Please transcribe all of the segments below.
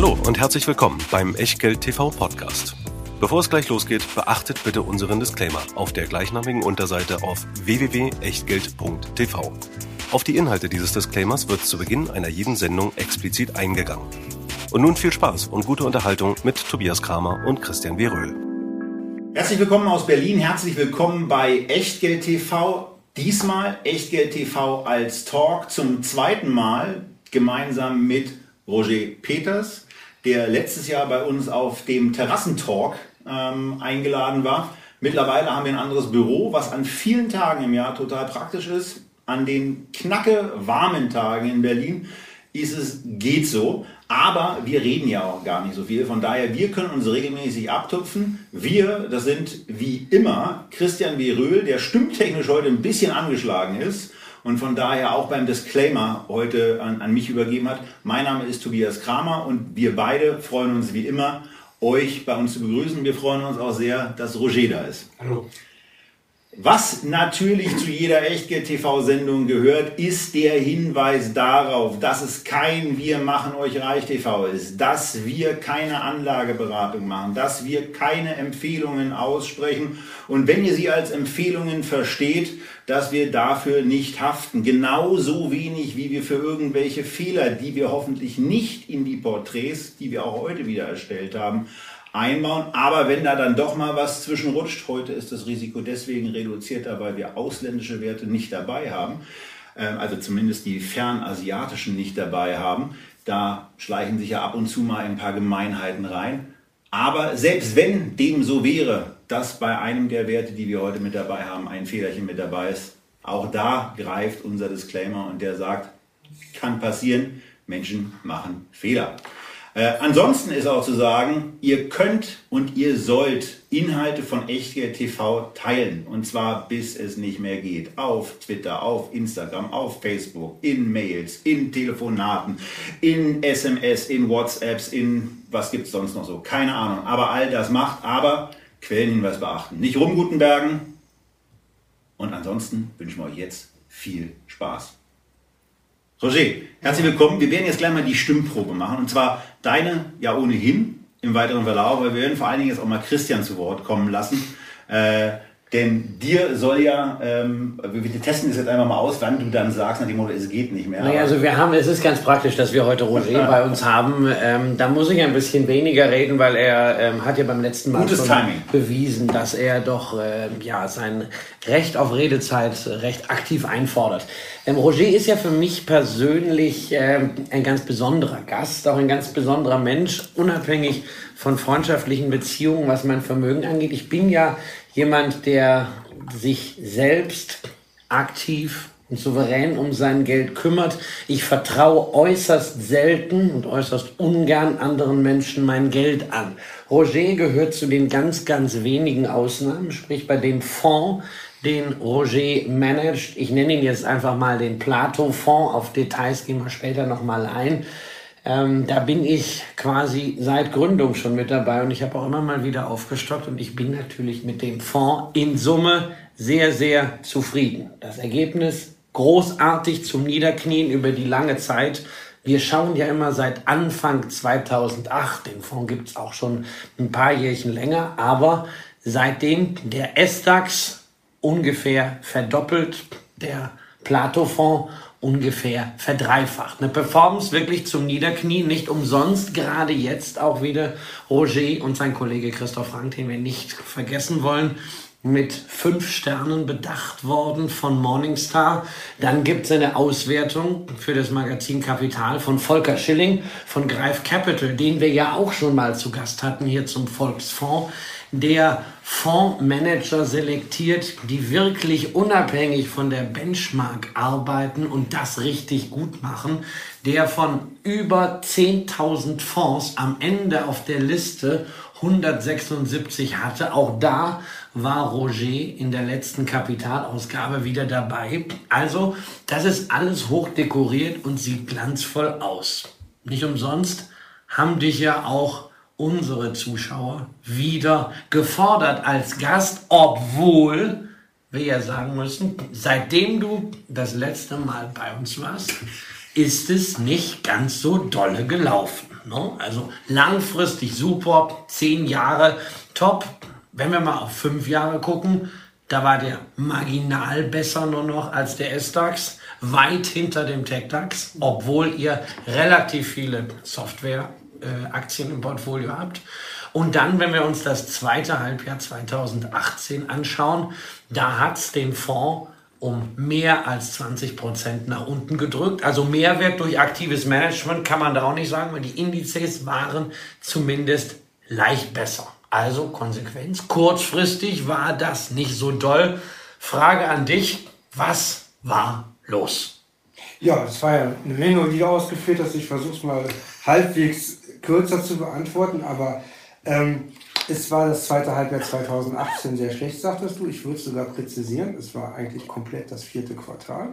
Hallo und herzlich willkommen beim Echtgeld TV Podcast. Bevor es gleich losgeht, beachtet bitte unseren Disclaimer auf der gleichnamigen Unterseite auf www.echtgeld.tv. Auf die Inhalte dieses Disclaimers wird zu Beginn einer jeden Sendung explizit eingegangen. Und nun viel Spaß und gute Unterhaltung mit Tobias Kramer und Christian Weröhl. Herzlich willkommen aus Berlin, herzlich willkommen bei Echtgeld TV. Diesmal Echtgeld TV als Talk zum zweiten Mal gemeinsam mit Roger Peters, der letztes Jahr bei uns auf dem Terrassentalk ähm, eingeladen war. Mittlerweile haben wir ein anderes Büro, was an vielen Tagen im Jahr total praktisch ist. An den knacke warmen Tagen in Berlin ist es geht so. Aber wir reden ja auch gar nicht so viel. Von daher, wir können uns regelmäßig abtupfen. Wir, das sind wie immer Christian W. Der stimmtechnisch heute ein bisschen angeschlagen ist und von daher auch beim Disclaimer heute an, an mich übergeben hat. Mein Name ist Tobias Kramer und wir beide freuen uns wie immer, euch bei uns zu begrüßen. Wir freuen uns auch sehr, dass Roger da ist. Hallo. Was natürlich zu jeder Echtgeld-TV-Sendung gehört, ist der Hinweis darauf, dass es kein Wir machen euch reich TV ist, dass wir keine Anlageberatung machen, dass wir keine Empfehlungen aussprechen und wenn ihr sie als Empfehlungen versteht, dass wir dafür nicht haften. Genauso wenig, wie wir für irgendwelche Fehler, die wir hoffentlich nicht in die Porträts, die wir auch heute wieder erstellt haben, einbauen. Aber wenn da dann doch mal was zwischenrutscht, heute ist das Risiko deswegen reduzierter, weil wir ausländische Werte nicht dabei haben, ähm, also zumindest die fernasiatischen nicht dabei haben. Da schleichen sich ja ab und zu mal ein paar Gemeinheiten rein. Aber selbst wenn dem so wäre, dass bei einem der Werte, die wir heute mit dabei haben, ein Fehlerchen mit dabei ist, auch da greift unser Disclaimer und der sagt, kann passieren, Menschen machen Fehler. Äh, ansonsten ist auch zu sagen, ihr könnt und ihr sollt Inhalte von Echtgeld TV teilen. Und zwar bis es nicht mehr geht. Auf Twitter, auf Instagram, auf Facebook, in Mails, in Telefonaten, in SMS, in WhatsApps, in was gibt es sonst noch so? Keine Ahnung. Aber all das macht, aber Quellenhinweis beachten. Nicht rumgutenbergen. Und ansonsten wünschen wir euch jetzt viel Spaß. Roger, herzlich willkommen. Wir werden jetzt gleich mal die Stimmprobe machen. Und zwar deine ja ohnehin im weiteren Verlauf, aber wir werden vor allen Dingen jetzt auch mal Christian zu Wort kommen lassen. Äh, denn dir soll ja, ähm, wir testen das jetzt einfach mal aus, wann du dann sagst, nach dem Motto, es geht nicht mehr. Naja, also wir haben, es ist ganz praktisch, dass wir heute Roger bei uns haben. Ähm, da muss ich ein bisschen weniger reden, weil er ähm, hat ja beim letzten Mal Gutes schon Timing. bewiesen, dass er doch äh, ja, sein Recht auf Redezeit recht aktiv einfordert. Ähm, Roger ist ja für mich persönlich ähm, ein ganz besonderer Gast, auch ein ganz besonderer Mensch, unabhängig von freundschaftlichen Beziehungen, was mein Vermögen angeht. Ich bin ja jemand, der sich selbst aktiv und souverän um sein Geld kümmert. Ich vertraue äußerst selten und äußerst ungern anderen Menschen mein Geld an. Roger gehört zu den ganz, ganz wenigen Ausnahmen, sprich bei dem Fonds, den Roger managt. Ich nenne ihn jetzt einfach mal den Plato-Fonds. Auf Details gehen wir später nochmal ein. Ähm, da bin ich quasi seit Gründung schon mit dabei und ich habe auch immer mal wieder aufgestockt und ich bin natürlich mit dem Fonds in Summe sehr, sehr zufrieden. Das Ergebnis großartig zum Niederknien über die lange Zeit. Wir schauen ja immer seit Anfang 2008, den Fonds gibt's auch schon ein paar Jährchen länger, aber seitdem der S-DAX ungefähr verdoppelt, der Plato-Fonds ungefähr verdreifacht. Eine Performance wirklich zum Niederknien, nicht umsonst, gerade jetzt auch wieder Roger und sein Kollege Christoph Frank, den wir nicht vergessen wollen, mit fünf Sternen bedacht worden von Morningstar. Dann gibt es eine Auswertung für das Magazin Kapital von Volker Schilling von Greif Capital, den wir ja auch schon mal zu Gast hatten hier zum Volksfonds der Fondsmanager selektiert, die wirklich unabhängig von der Benchmark arbeiten und das richtig gut machen, der von über 10.000 Fonds am Ende auf der Liste 176 hatte. Auch da war Roger in der letzten Kapitalausgabe wieder dabei. Also, das ist alles hoch dekoriert und sieht glanzvoll aus. Nicht umsonst haben dich ja auch unsere Zuschauer wieder gefordert als Gast, obwohl wir ja sagen müssen, seitdem du das letzte Mal bei uns warst, ist es nicht ganz so dolle gelaufen. Ne? Also langfristig super, zehn Jahre top. Wenn wir mal auf fünf Jahre gucken, da war der marginal besser nur noch als der S-DAX, weit hinter dem Tech-DAX, obwohl ihr relativ viele Software-Aktien im Portfolio habt. Und dann, wenn wir uns das zweite Halbjahr 2018 anschauen, da hat es den Fonds um mehr als 20 Prozent nach unten gedrückt. Also Mehrwert durch aktives Management kann man da auch nicht sagen, weil die Indizes waren zumindest leicht besser. Also Konsequenz. Kurzfristig war das nicht so doll. Frage an dich, was war los? Ja, es war ja eine Menge, die du ausgeführt hast. Ich versuche es mal halbwegs kürzer zu beantworten, aber ähm, es war das zweite Halbjahr 2018 sehr schlecht, sagtest du. Ich würde sogar präzisieren. Es war eigentlich komplett das vierte Quartal.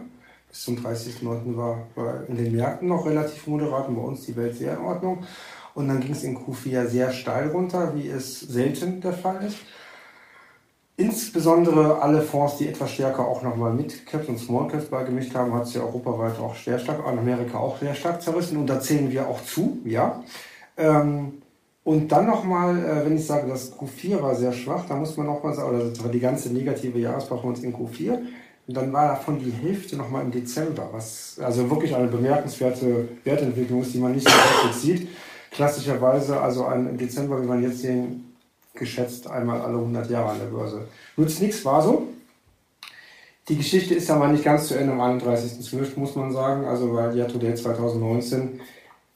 Bis zum 30.09. War, war in den Märkten noch relativ moderat und bei uns die Welt sehr in Ordnung. Und dann ging es in Q4 sehr steil runter, wie es selten der Fall ist. Insbesondere alle Fonds, die etwas stärker auch nochmal mit Caps und Small Caps beigemischt haben, hat es ja europaweit auch sehr stark, in Amerika auch sehr stark zerrissen. Und da zählen wir auch zu, ja. Ähm, und dann nochmal, äh, wenn ich sage, das Q4 war sehr schwach, da muss man nochmal sagen, oder das war die ganze negative Jahresperformance in Q4. Und dann war davon die Hälfte nochmal im Dezember, was also wirklich eine bemerkenswerte Wertentwicklung ist, die man nicht so häufig sieht. Klassischerweise, also ein, im Dezember, wie man jetzt sehen, geschätzt einmal alle 100 Jahre an der Börse. Nutzt nichts, war so. Die Geschichte ist mal nicht ganz zu Ende am 31.12., muss man sagen. Also weil Year to Date 2019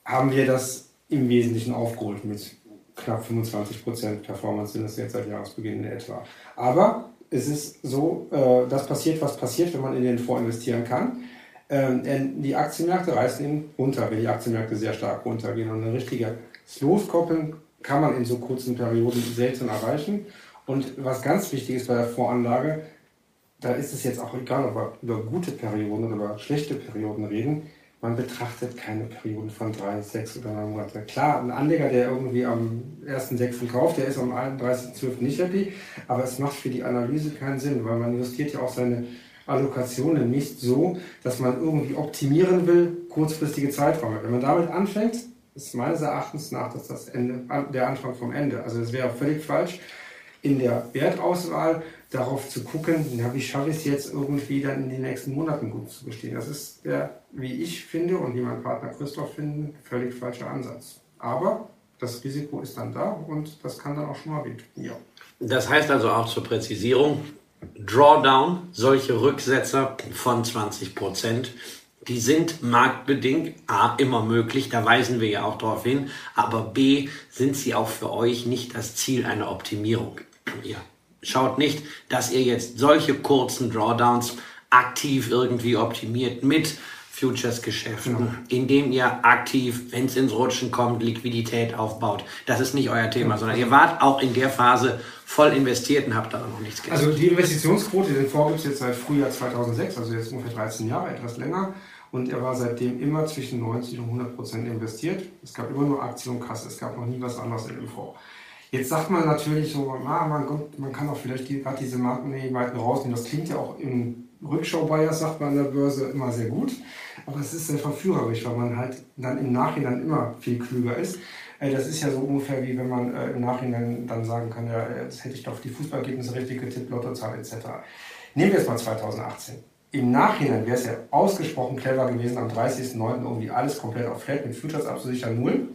haben wir das im Wesentlichen aufgeholt mit knapp 25% Performance sind es jetzt seit Jahresbeginn in etwa. Aber es ist so, äh, das passiert, was passiert, wenn man in den Fonds investieren kann. Ähm, die Aktienmärkte reißen ihn runter, wenn die Aktienmärkte sehr stark runtergehen. Und eine richtige Loskoppeln kann man in so kurzen Perioden selten erreichen. Und was ganz wichtig ist bei der Voranlage, da ist es jetzt auch egal, ob wir über gute Perioden oder über schlechte Perioden reden man betrachtet keine Perioden von drei, sechs oder neun Monaten. Klar, ein Anleger, der irgendwie am 1.6. kauft, der ist am 31.12. nicht happy, aber es macht für die Analyse keinen Sinn, weil man justiert ja auch seine Allokationen nicht so, dass man irgendwie optimieren will, kurzfristige Zeiträume. Wenn man damit anfängt, ist meines Erachtens nach das, das Ende, der Anfang vom Ende. Also es wäre völlig falsch, in der Wertauswahl darauf zu gucken, na, wie schaffe ich es jetzt irgendwie dann in den nächsten Monaten gut zu bestehen. Das ist der, wie ich finde und wie mein Partner Christoph finden, völlig falscher Ansatz. Aber das Risiko ist dann da und das kann dann auch schon mal wehtun. Ja. Das heißt also auch zur Präzisierung, Drawdown, solche Rücksetzer von 20 Prozent, die sind marktbedingt A immer möglich, da weisen wir ja auch darauf hin, aber B sind sie auch für euch nicht das Ziel einer Optimierung. Ja schaut nicht, dass ihr jetzt solche kurzen Drawdowns aktiv irgendwie optimiert mit Futures-Geschäften, genau. indem ihr aktiv, wenn es ins Rutschen kommt, Liquidität aufbaut. Das ist nicht euer Thema, sondern ihr wart auch in der Phase voll investiert und habt da noch nichts gemacht. Also die Investitionsquote, den Fonds gibt es jetzt seit Frühjahr 2006, also jetzt ungefähr 13 Jahre, etwas länger. Und er war seitdem immer zwischen 90 und 100 Prozent investiert. Es gab immer nur Aktien und Kasse, es gab noch nie was anderes in dem Fonds. Jetzt sagt man natürlich so, ah, man, man kann auch vielleicht gerade diese Markenweiten rausnehmen. Das klingt ja auch im Rückschau-Bias, sagt man an der Börse, immer sehr gut. Aber es ist sehr verführerisch, weil man halt dann im Nachhinein immer viel klüger ist. Äh, das ist ja so ungefähr wie wenn man äh, im Nachhinein dann sagen kann, ja, jetzt hätte ich doch die Fußballergebnisse richtig getippt, Lottozahl etc. Nehmen wir jetzt mal 2018. Im Nachhinein wäre es ja ausgesprochen clever gewesen, am 30.09. irgendwie alles komplett auf Flat mit Futures abzusichern, null.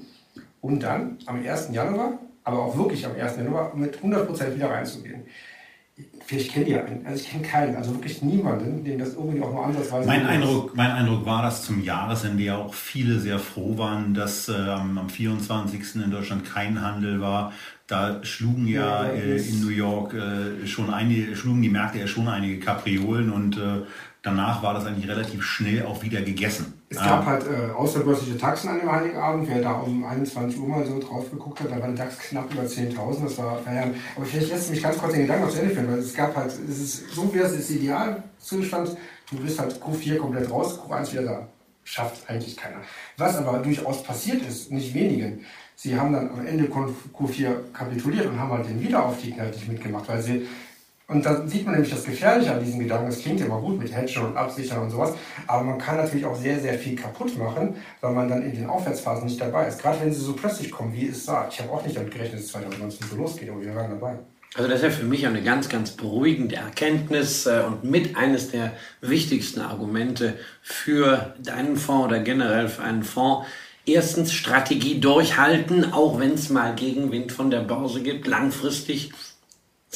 Und dann am 1. Januar aber auch wirklich am 1. Januar mit 100% wieder reinzugehen. Vielleicht kennt ihr einen, also ich kenne keinen, also wirklich niemanden, dem das irgendwie auch nur ansatzweise. Mein Eindruck, mein Eindruck war, dass zum Jahresende ja auch viele sehr froh waren, dass äh, am 24. in Deutschland kein Handel war. Da schlugen ja, ja äh, in New York äh, schon einige, schlugen die Märkte ja schon einige Kapriolen und äh, danach war das eigentlich relativ schnell auch wieder gegessen. Es gab ähm, halt äh, außerbörsliche Taxen an dem Heiligen Abend. Wer da um 21 Uhr mal so drauf geguckt hat, da war der DAX knapp über 10.000. Das war verheerend. Aber vielleicht lässt mich ganz kurz den Gedanken aufs Ende führen, weil es gab halt, es ist, so wie das ist Idealzustand. Du bist halt Q4 komplett raus, Q1 wieder da. Schafft eigentlich keiner. Was aber durchaus passiert ist, nicht wenigen, sie haben dann am Ende Q4 kapituliert und haben halt den Wiederaufstieg halt nicht mitgemacht, weil sie Und da sieht man nämlich das Gefährliche an diesem Gedanken. Es klingt immer gut mit Hedgen und Absichern und sowas, aber man kann natürlich auch sehr, sehr viel kaputt machen, weil man dann in den Aufwärtsphasen nicht dabei ist. Gerade wenn sie so plötzlich kommen, wie es sah. Ich habe auch nicht damit gerechnet, dass es 2019 so losgeht, aber wir waren dabei. Also das ist ja für mich eine ganz, ganz beruhigende Erkenntnis äh, und mit eines der wichtigsten Argumente für deinen Fonds oder generell für einen Fonds. Erstens Strategie durchhalten, auch wenn es mal Gegenwind von der Börse gibt. Langfristig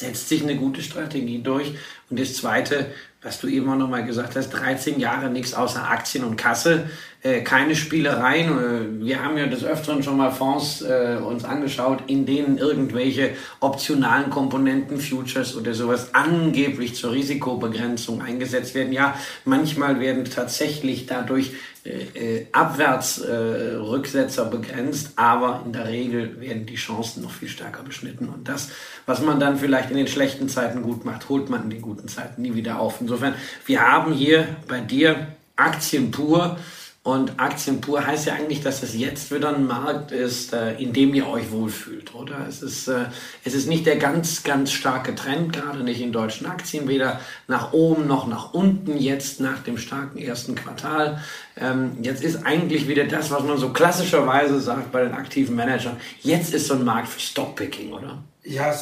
setzt sich eine gute Strategie durch. Und das Zweite, was du eben auch nochmal gesagt hast, 13 Jahre nichts außer Aktien und Kasse äh, keine Spielereien. Äh, wir haben ja des Öfteren schon mal Fonds äh, uns angeschaut, in denen irgendwelche optionalen Komponenten, Futures oder sowas angeblich zur Risikobegrenzung eingesetzt werden. Ja, manchmal werden tatsächlich dadurch äh, äh Abwärtsrücksetzer äh, begrenzt, aber in der Regel werden die Chancen noch viel stärker beschnitten. Und das, was man dann vielleicht in den schlechten Zeiten gut macht, holt man in den guten Zeiten nie wieder auf. Insofern, wir haben hier bei dir Aktien pur und Aktien pur heißt ja eigentlich, dass es jetzt wieder ein Markt ist, äh, in dem ihr euch wohlfühlt, oder? Es ist, äh, es ist nicht der ganz, ganz starke Trend, gerade nicht in deutschen Aktien, weder nach oben noch nach unten, jetzt nach dem starken ersten Quartal. Ähm, jetzt ist eigentlich wieder das, was man so klassischerweise sagt bei den aktiven Managern. Jetzt ist so ein Markt für Stockpicking, oder? Ja,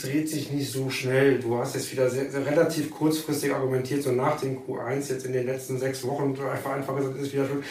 dreht sich nicht so schnell. Du hast jetzt wieder sehr, sehr relativ kurzfristig argumentiert, so nach dem Q1 jetzt in den letzten sechs Wochen, einfach einfach gesagt, ist wieder schon.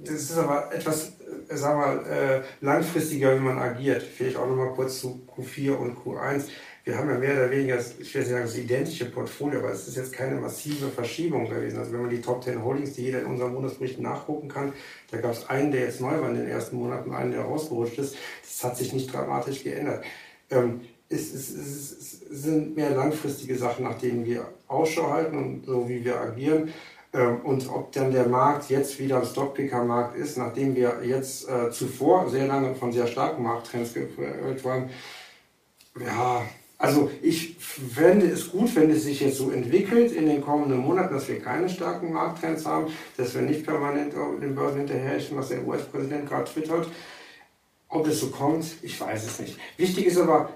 Das ist aber etwas, äh, sagen wir mal, äh, langfristiger, wie man agiert. Vielleicht auch nochmal kurz zu Q4 und Q1. Wir haben ja mehr oder weniger, ich will nicht sagen, das identische Portfolio, aber es ist jetzt keine massive Verschiebung gewesen. Also wenn man die Top 10 Holdings, die jeder in unserem Monatsbericht nachgucken kann, da gab es einen, der jetzt neu war in den ersten Monaten, einen, der rausgerutscht ist. Das hat sich nicht dramatisch geändert. Ähm, es, es, es, sind mehr langfristige Sachen, nach denen wir Ausschau halten und so wie wir agieren. Ähm, und ob dann der Markt jetzt wieder ein Stockpicker-Markt ist, nachdem wir jetzt äh, zuvor sehr lange von sehr starken Markttrends geprägt waren, ja, also ich fände es gut, wenn es sich jetzt so entwickelt in den kommenden Monaten, dass wir keine starken Markttrends haben, dass wir nicht permanent den Börsen hinterherrischen, was der US-Präsident gerade twittert. Ob es so kommt, ich weiß es nicht. Wichtig ist aber,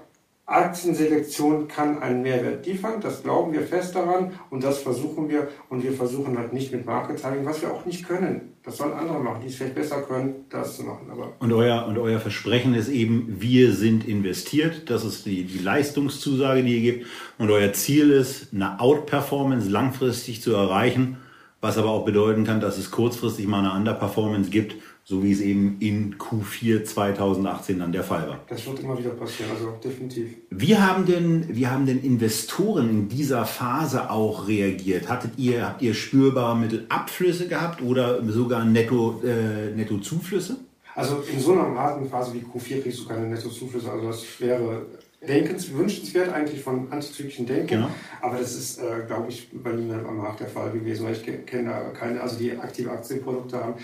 Aktienselektion kann einen Mehrwert liefern, das glauben wir fest daran und das versuchen wir und wir versuchen halt nicht mit Marketing, was wir auch nicht können. Das sollen andere machen, die es vielleicht besser können, das zu machen. Aber und, euer, und euer Versprechen ist eben, wir sind investiert, das ist die, die Leistungszusage, die ihr gebt und euer Ziel ist, eine Outperformance langfristig zu erreichen, was aber auch bedeuten kann, dass es kurzfristig mal eine Underperformance gibt so wie es eben in Q4 2018 dann der Fall war. Das wird immer wieder passieren, also definitiv. Wie haben denn, wie haben denn Investoren in dieser Phase auch reagiert? Hattet ihr, habt ihr spürbare Mittelabflüsse gehabt oder sogar Netto, äh, Nettozuflüsse? Also in so einer harten Phase wie Q4 kriegst du keine Nettozuflüsse. Also das wäre denkens, wünschenswert eigentlich von antizyklischen Denken. Genau. Aber das ist, äh, glaube ich, bei niemandem am Markt der Fall gewesen, weil ich kenne da keine, also die aktive Aktienprodukte haben.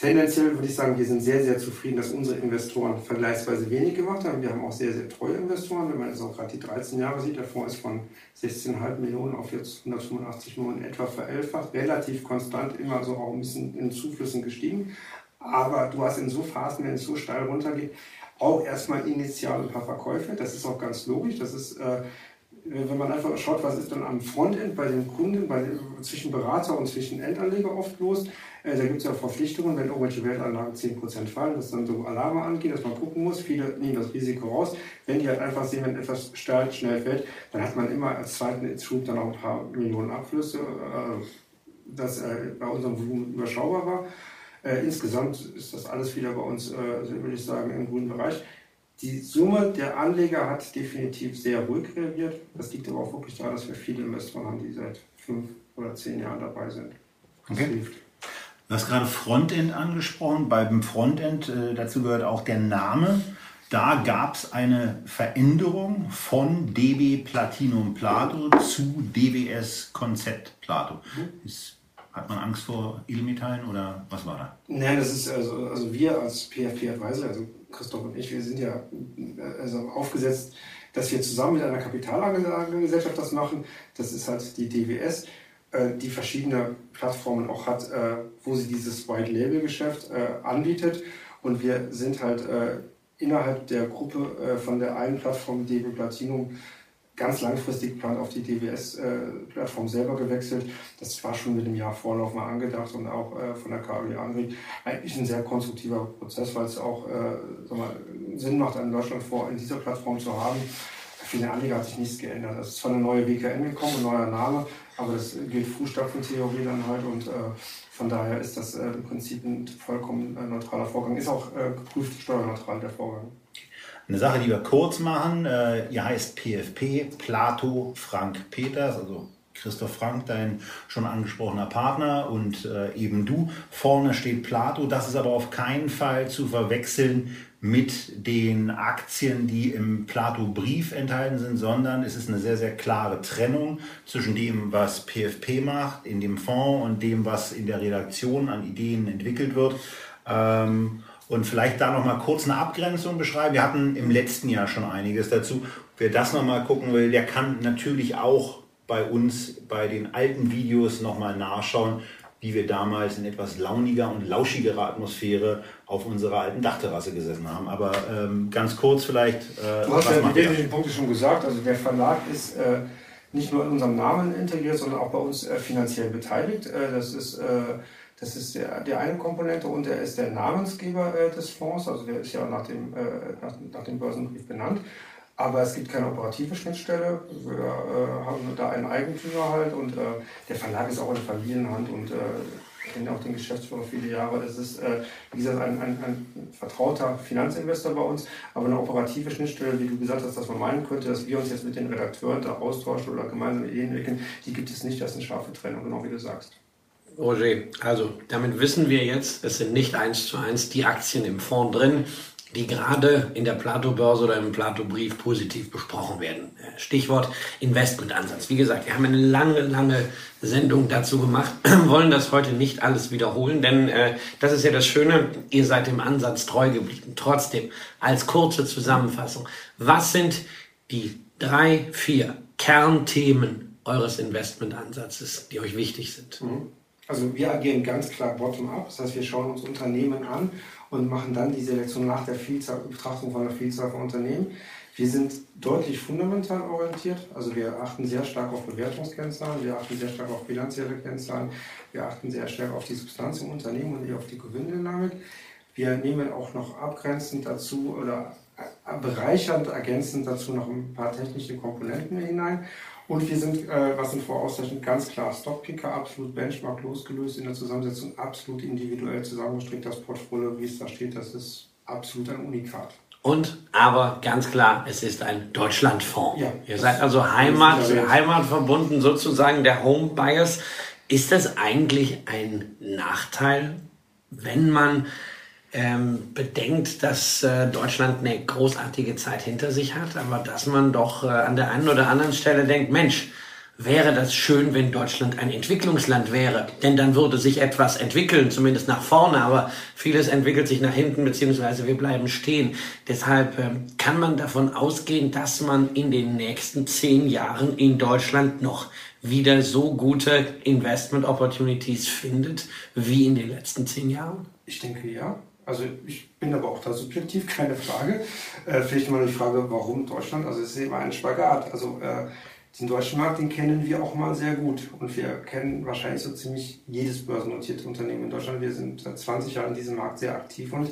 Tendenziell würde ich sagen, wir sind sehr, sehr zufrieden, dass unsere Investoren vergleichsweise wenig gemacht haben. Wir haben auch sehr, sehr treue Investoren. Wenn man jetzt auch gerade die 13 Jahre sieht, der Fonds ist von 16,5 Millionen auf jetzt 185 Millionen etwa verelfacht. Relativ konstant, immer so auch ein bisschen in Zuflüssen gestiegen. Aber du hast in so Phasen, wenn es so steil runtergeht, auch erstmal initial ein paar Verkäufe. Das ist auch ganz logisch. Das ist, äh, wenn man einfach schaut, was ist dann am Frontend bei den Kunden, bei, zwischen Berater und zwischen Endanleger oft los äh, da gibt es ja Verpflichtungen, wenn irgendwelche Weltanlagen 10% fallen, dass dann so Alarme angeht, dass man gucken muss. Viele nehmen das Risiko raus. Wenn die halt einfach sehen, wenn etwas steil, schnell fällt, dann hat man immer als zweiten Schub dann auch ein paar Millionen Abflüsse, äh, das äh, bei unserem Volumen überschaubar war. Äh, insgesamt ist das alles wieder bei uns, äh, würde ich sagen, im grünen Bereich. Die Summe der Anleger hat definitiv sehr ruhig reagiert. Das liegt aber auch wirklich daran, dass wir viele Investoren haben, die seit fünf oder zehn Jahren dabei sind. Das okay. hilft. Du hast gerade Frontend angesprochen. Beim Frontend, äh, dazu gehört auch der Name. Da gab es eine Veränderung von DB Platinum Plato zu DBS Konzept Plato. Ist, hat man Angst vor Edelmetallen oder was war da? Nein, das ist also, also wir als PFP Advisor, also Christoph und ich, wir sind ja also aufgesetzt, dass wir zusammen mit einer Kapitalanlagegesellschaft das machen. Das ist halt die DWS. Äh, die verschiedene Plattformen auch hat, äh, wo sie dieses White Label Geschäft äh, anbietet. Und wir sind halt innerhalb der Gruppe von der einen Plattform DB Platinum ganz langfristig geplant auf die DWS-Plattform selber gewechselt. Das war schon mit dem Jahr Vorlauf mal angedacht und auch von der KW Angri eigentlich ein sehr konstruktiver Prozess, weil es auch mal, Sinn macht, einen Deutschlandfonds in dieser Plattform zu haben. Für den Anleger hat sich nichts geändert. Es ist zwar eine neue WKN gekommen, ein neuer Name, aber das gilt Fußstapfentheorie dann halt und äh, von daher ist das äh, im Prinzip ein vollkommen äh, neutraler Vorgang. Ist auch äh, geprüft steuerneutral der Vorgang. Eine Sache, die wir kurz machen, äh, ihr heißt PFP, Plato Frank Peters, also Christoph Frank, dein schon angesprochener Partner und äh, eben du. Vorne steht Plato, das ist aber auf keinen Fall zu verwechseln mit den Aktien, die im Plato-Brief enthalten sind, sondern es ist eine sehr, sehr klare Trennung zwischen dem, was PFP macht in dem Fonds und dem, was in der Redaktion an Ideen entwickelt wird. Ähm, und vielleicht da nochmal kurz eine Abgrenzung beschreiben. Wir hatten im letzten Jahr schon einiges dazu. Wer das nochmal gucken will, der kann natürlich auch bei uns bei den alten Videos nochmal nachschauen, wie wir damals in etwas launiger und lauschigerer Atmosphäre auf unserer alten Dachterrasse gesessen haben. Aber ähm, ganz kurz vielleicht. Äh, du hast ja die wesentlichen Punkte schon gesagt. Also der Verlag ist äh, nicht nur in unserem Namen integriert, sondern auch bei uns äh, finanziell beteiligt. Äh, das ist, äh, das ist der, der eine Komponente und er ist der Namensgeber äh, des Fonds. Also der ist ja nach dem, nach, nach dem Börsenbrief benannt. Aber es gibt keine operative Schnittstelle. Wir äh, haben da einen Eigentümer halt und äh, der Verlag ist auch in Familienhand und äh, kenne auch den Geschäftsführer viele Jahre. Das ist, äh, wie gesagt, ein, ein, ein, vertrauter Finanzinvestor bei uns. Aber eine operative Schnittstelle, wie du gesagt hast, dass man meinen könnte, dass wir uns jetzt mit den Redakteuren da austauschen oder gemeinsam Ideen entwickeln, die gibt es nicht. Das ist eine scharfe Trennung, genau wie du sagst. Roger, also damit wissen wir jetzt, es sind nicht eins zu eins die Aktien im Fonds drin die gerade in der Plato-Börse oder im Plato-Brief positiv besprochen werden. Stichwort Investmentansatz. Wie gesagt, wir haben eine lange, lange Sendung dazu gemacht, wollen das heute nicht alles wiederholen, denn äh, das ist ja das Schöne, ihr seid dem Ansatz treu geblieben. Trotzdem, als kurze Zusammenfassung, was sind die drei, vier Kernthemen eures Investmentansatzes, die euch wichtig sind? Mhm. Also wir agieren ganz klar bottom-up, das heißt wir schauen uns Unternehmen an und machen dann die Selektion nach der Vielzahl, Betrachtung von der Vielzahl von Unternehmen. Wir sind deutlich fundamental orientiert, also wir achten sehr stark auf Bewertungskennzahlen, wir achten sehr stark auf bilanzielle Kennzahlen, wir achten sehr stark auf die Substanz im Unternehmen und nicht auf die Gewinndynamik. Wir nehmen auch noch abgrenzend dazu oder bereichernd, ergänzend dazu noch ein paar technische Komponenten hinein und wir sind, äh, was sind Voraussetzungen, ganz klar Stockpicker, absolut Benchmark losgelöst in der Zusammensetzung, absolut individuell zusammengestrickt. Das Portfolio, wie es da steht, das ist absolut ein Unikat. Und aber ganz klar, es ist ein Deutschlandfonds. Ja, Ihr seid also Heimat, heimatverbunden sozusagen der Home Bias. Ist das eigentlich ein Nachteil, wenn man ähm, bedenkt, dass äh, Deutschland eine großartige Zeit hinter sich hat, aber dass man doch äh, an der einen oder anderen Stelle denkt, Mensch, wäre das schön, wenn Deutschland ein Entwicklungsland wäre. Denn dann würde sich etwas entwickeln, zumindest nach vorne, aber vieles entwickelt sich nach hinten, beziehungsweise wir bleiben stehen. Deshalb äh, kann man davon ausgehen, dass man in den nächsten zehn Jahren in Deutschland noch wieder so gute Investment Opportunities findet wie in den letzten zehn Jahren? Ich denke ja. Also ich bin aber auch da subjektiv, keine Frage. Äh, vielleicht mal die Frage, warum Deutschland? Also es ist immer ein Spagat. Also äh, den deutschen Markt, den kennen wir auch mal sehr gut. Und wir kennen wahrscheinlich so ziemlich jedes börsennotierte Unternehmen in Deutschland. Wir sind seit 20 Jahren in diesem Markt sehr aktiv und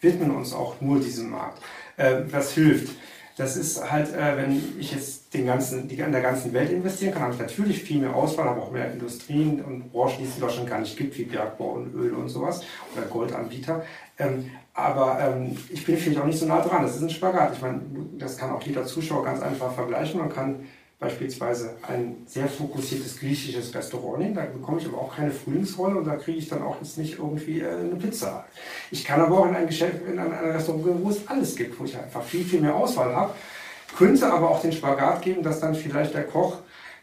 widmen uns auch nur diesem Markt. Äh, was hilft? Das ist halt, äh, wenn ich jetzt den ganzen, die, in der ganzen Welt investieren kann, habe ich natürlich viel mehr Auswahl, aber auch mehr Industrien und Branchen, die es in Deutschland gar nicht gibt, wie Bergbau und Öl und sowas oder Goldanbieter. Ähm, aber ähm, ich bin vielleicht auch nicht so nah dran. Das ist ein Spagat. Ich meine, das kann auch jeder Zuschauer ganz einfach vergleichen. Man kann beispielsweise ein sehr fokussiertes griechisches Restaurant nehmen. Da bekomme ich aber auch keine Frühlingsrolle und da kriege ich dann auch jetzt nicht irgendwie äh, eine Pizza. Ich kann aber auch in ein Geschäft, in ein, ein Restaurant gehen, wo es alles gibt, wo ich einfach viel, viel mehr Auswahl habe. Könnte aber auch den Spagat geben, dass dann vielleicht der Koch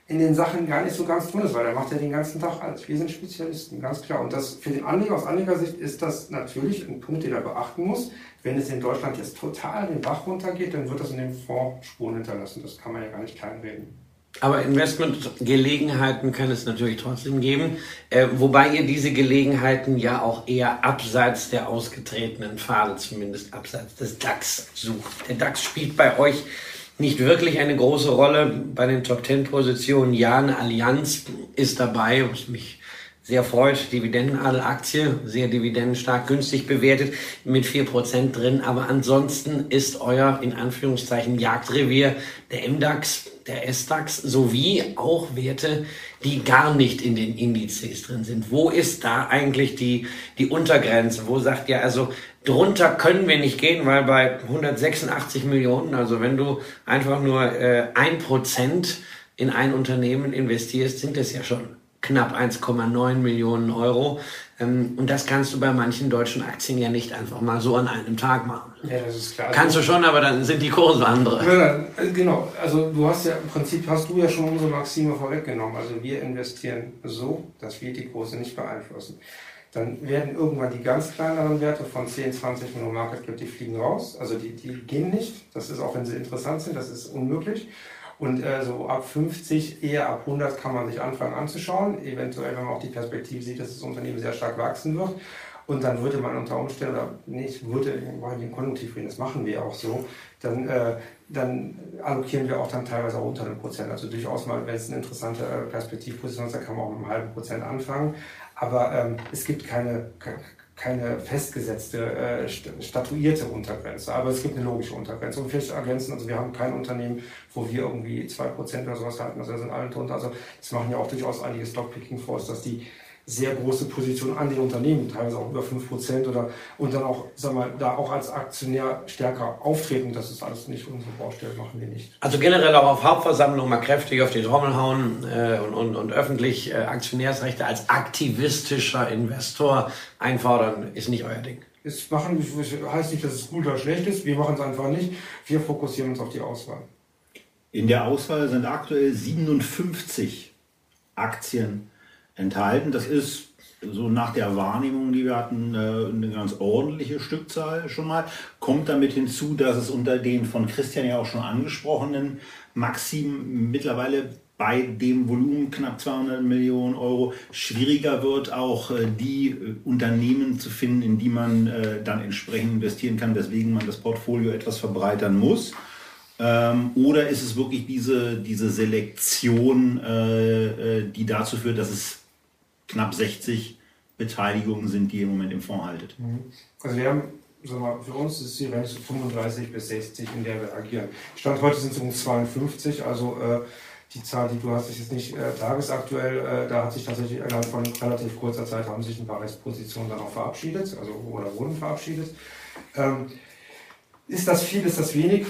in den Sachen gar nicht so ganz drin ist, weil er macht ja den ganzen Tag alles. Wir sind Spezialisten, ganz klar. Und das für den Anleger aus Anlegersicht ist das natürlich ein Punkt, den er beachten muss. Wenn es in Deutschland jetzt total den Bach runtergeht, dann wird das in dem Fonds Spuren hinterlassen. Das kann man ja gar nicht kleinreden. Aber Investmentgelegenheiten kann es natürlich trotzdem geben, äh, wobei ihr diese Gelegenheiten ja auch eher abseits der ausgetretenen Pfade, zumindest abseits des DAX sucht. Der DAX spielt bei euch nicht wirklich eine große Rolle bei den Top Ten Positionen. Ja, eine Allianz ist dabei, was mich sehr freut. Dividendenadel-Aktie, sehr dividendenstark, günstig bewertet, mit vier Prozent drin. Aber ansonsten ist euer, in Anführungszeichen, Jagdrevier der MDAX, der SDAX sowie auch Werte, die gar nicht in den Indizes drin sind. Wo ist da eigentlich die, die Untergrenze? Wo sagt ihr also, drunter können wir nicht gehen, weil bei 186 Millionen, also wenn du einfach nur äh, ein äh, Prozent in ein Unternehmen investierst, sind das ja schon knapp 1,9 Millionen Euro. Ähm, und das kannst du bei manchen deutschen Aktien ja nicht einfach mal so an einem Tag machen. Ja, das ist klar. Kannst du schon, aber dann sind die Kurse andere. Ja, äh, genau. Also du hast ja im Prinzip hast du ja schon unsere Maxime vorweggenommen. Also wir investieren so, dass wir die Kurse nicht beeinflussen. Dann werden irgendwann die ganz kleineren Werte von 10, 20 Millionen Market Cap, die fliegen raus. Also die, die gehen nicht. Das ist auch, wenn sie interessant sind, das ist unmöglich. Und äh, so ab 50, eher ab 100 kann man sich anfangen anzuschauen. Eventuell, wenn man auch die Perspektive sieht, dass das Unternehmen sehr stark wachsen wird. Und dann würde man unter Umständen, oder nicht, würde, weil wir Konjunktiv reden, das machen wir auch so, dann, äh, dann allokieren wir auch dann teilweise auch unter einem Prozent. Also durchaus mal, wenn es eine interessante äh, Perspektivposition ist, dann kann man auch mit einem halben Prozent anfangen. Aber ähm, es gibt keine, keine festgesetzte, äh, statuierte Untergrenze, aber es gibt eine logische Untergrenze. Und vielleicht ergänzen, also wir haben kein Unternehmen, wo wir irgendwie zwei Prozent oder sowas halten, also da sind alle drunter. Also das machen ja auch durchaus einige Stockpicking-Fonds, dass die sehr große Position an den Unternehmen, teilweise auch über 5% oder und dann auch, sag mal, da auch als Aktionär stärker auftreten. Das ist alles nicht unsere Baustelle, machen wir nicht. Also generell auch auf Hauptversammlungen mal kräftig auf die Trommel hauen äh, und, und, und öffentlich äh, Aktionärsrechte als aktivistischer Investor einfordern, ist nicht euer Ding. Es machen, heißt nicht, dass es gut oder schlecht ist. Wir machen es einfach nicht. Wir fokussieren uns auf die Auswahl. In der Auswahl sind aktuell 57 Aktien enthalten. Das ist so nach der Wahrnehmung, die wir hatten, äh, eine ganz ordentliche Stückzahl schon mal. Kommt damit hinzu, dass es unter den von Christian ja auch schon angesprochenen Maxim mittlerweile bei dem Volumen knapp 200 Millionen Euro schwieriger wird, auch äh, die äh, Unternehmen zu finden, in die man dann entsprechend investieren kann, weswegen man das Portfolio etwas verbreitern muss. Ähm, oder ist es wirklich diese, diese Selektion, die dazu führt, dass es knapp 60 Beteiligungen sind, die ihr im Moment im Fonds haltet. Mhm. Also wir haben, sagen wir, für uns ist die Range 35 bis 60, in der wir agieren. Stand heute sind es um 52, also äh, die Zahl, die du hast, ist jetzt nicht äh, tagesaktuell. Äh, da hat sich tatsächlich innerhalb von relativ kurzer Zeit haben sich ein paar Restpositionen dann auch verabschiedet, also oder wurden verabschiedet. Ähm, ist das viel, ist das wenig?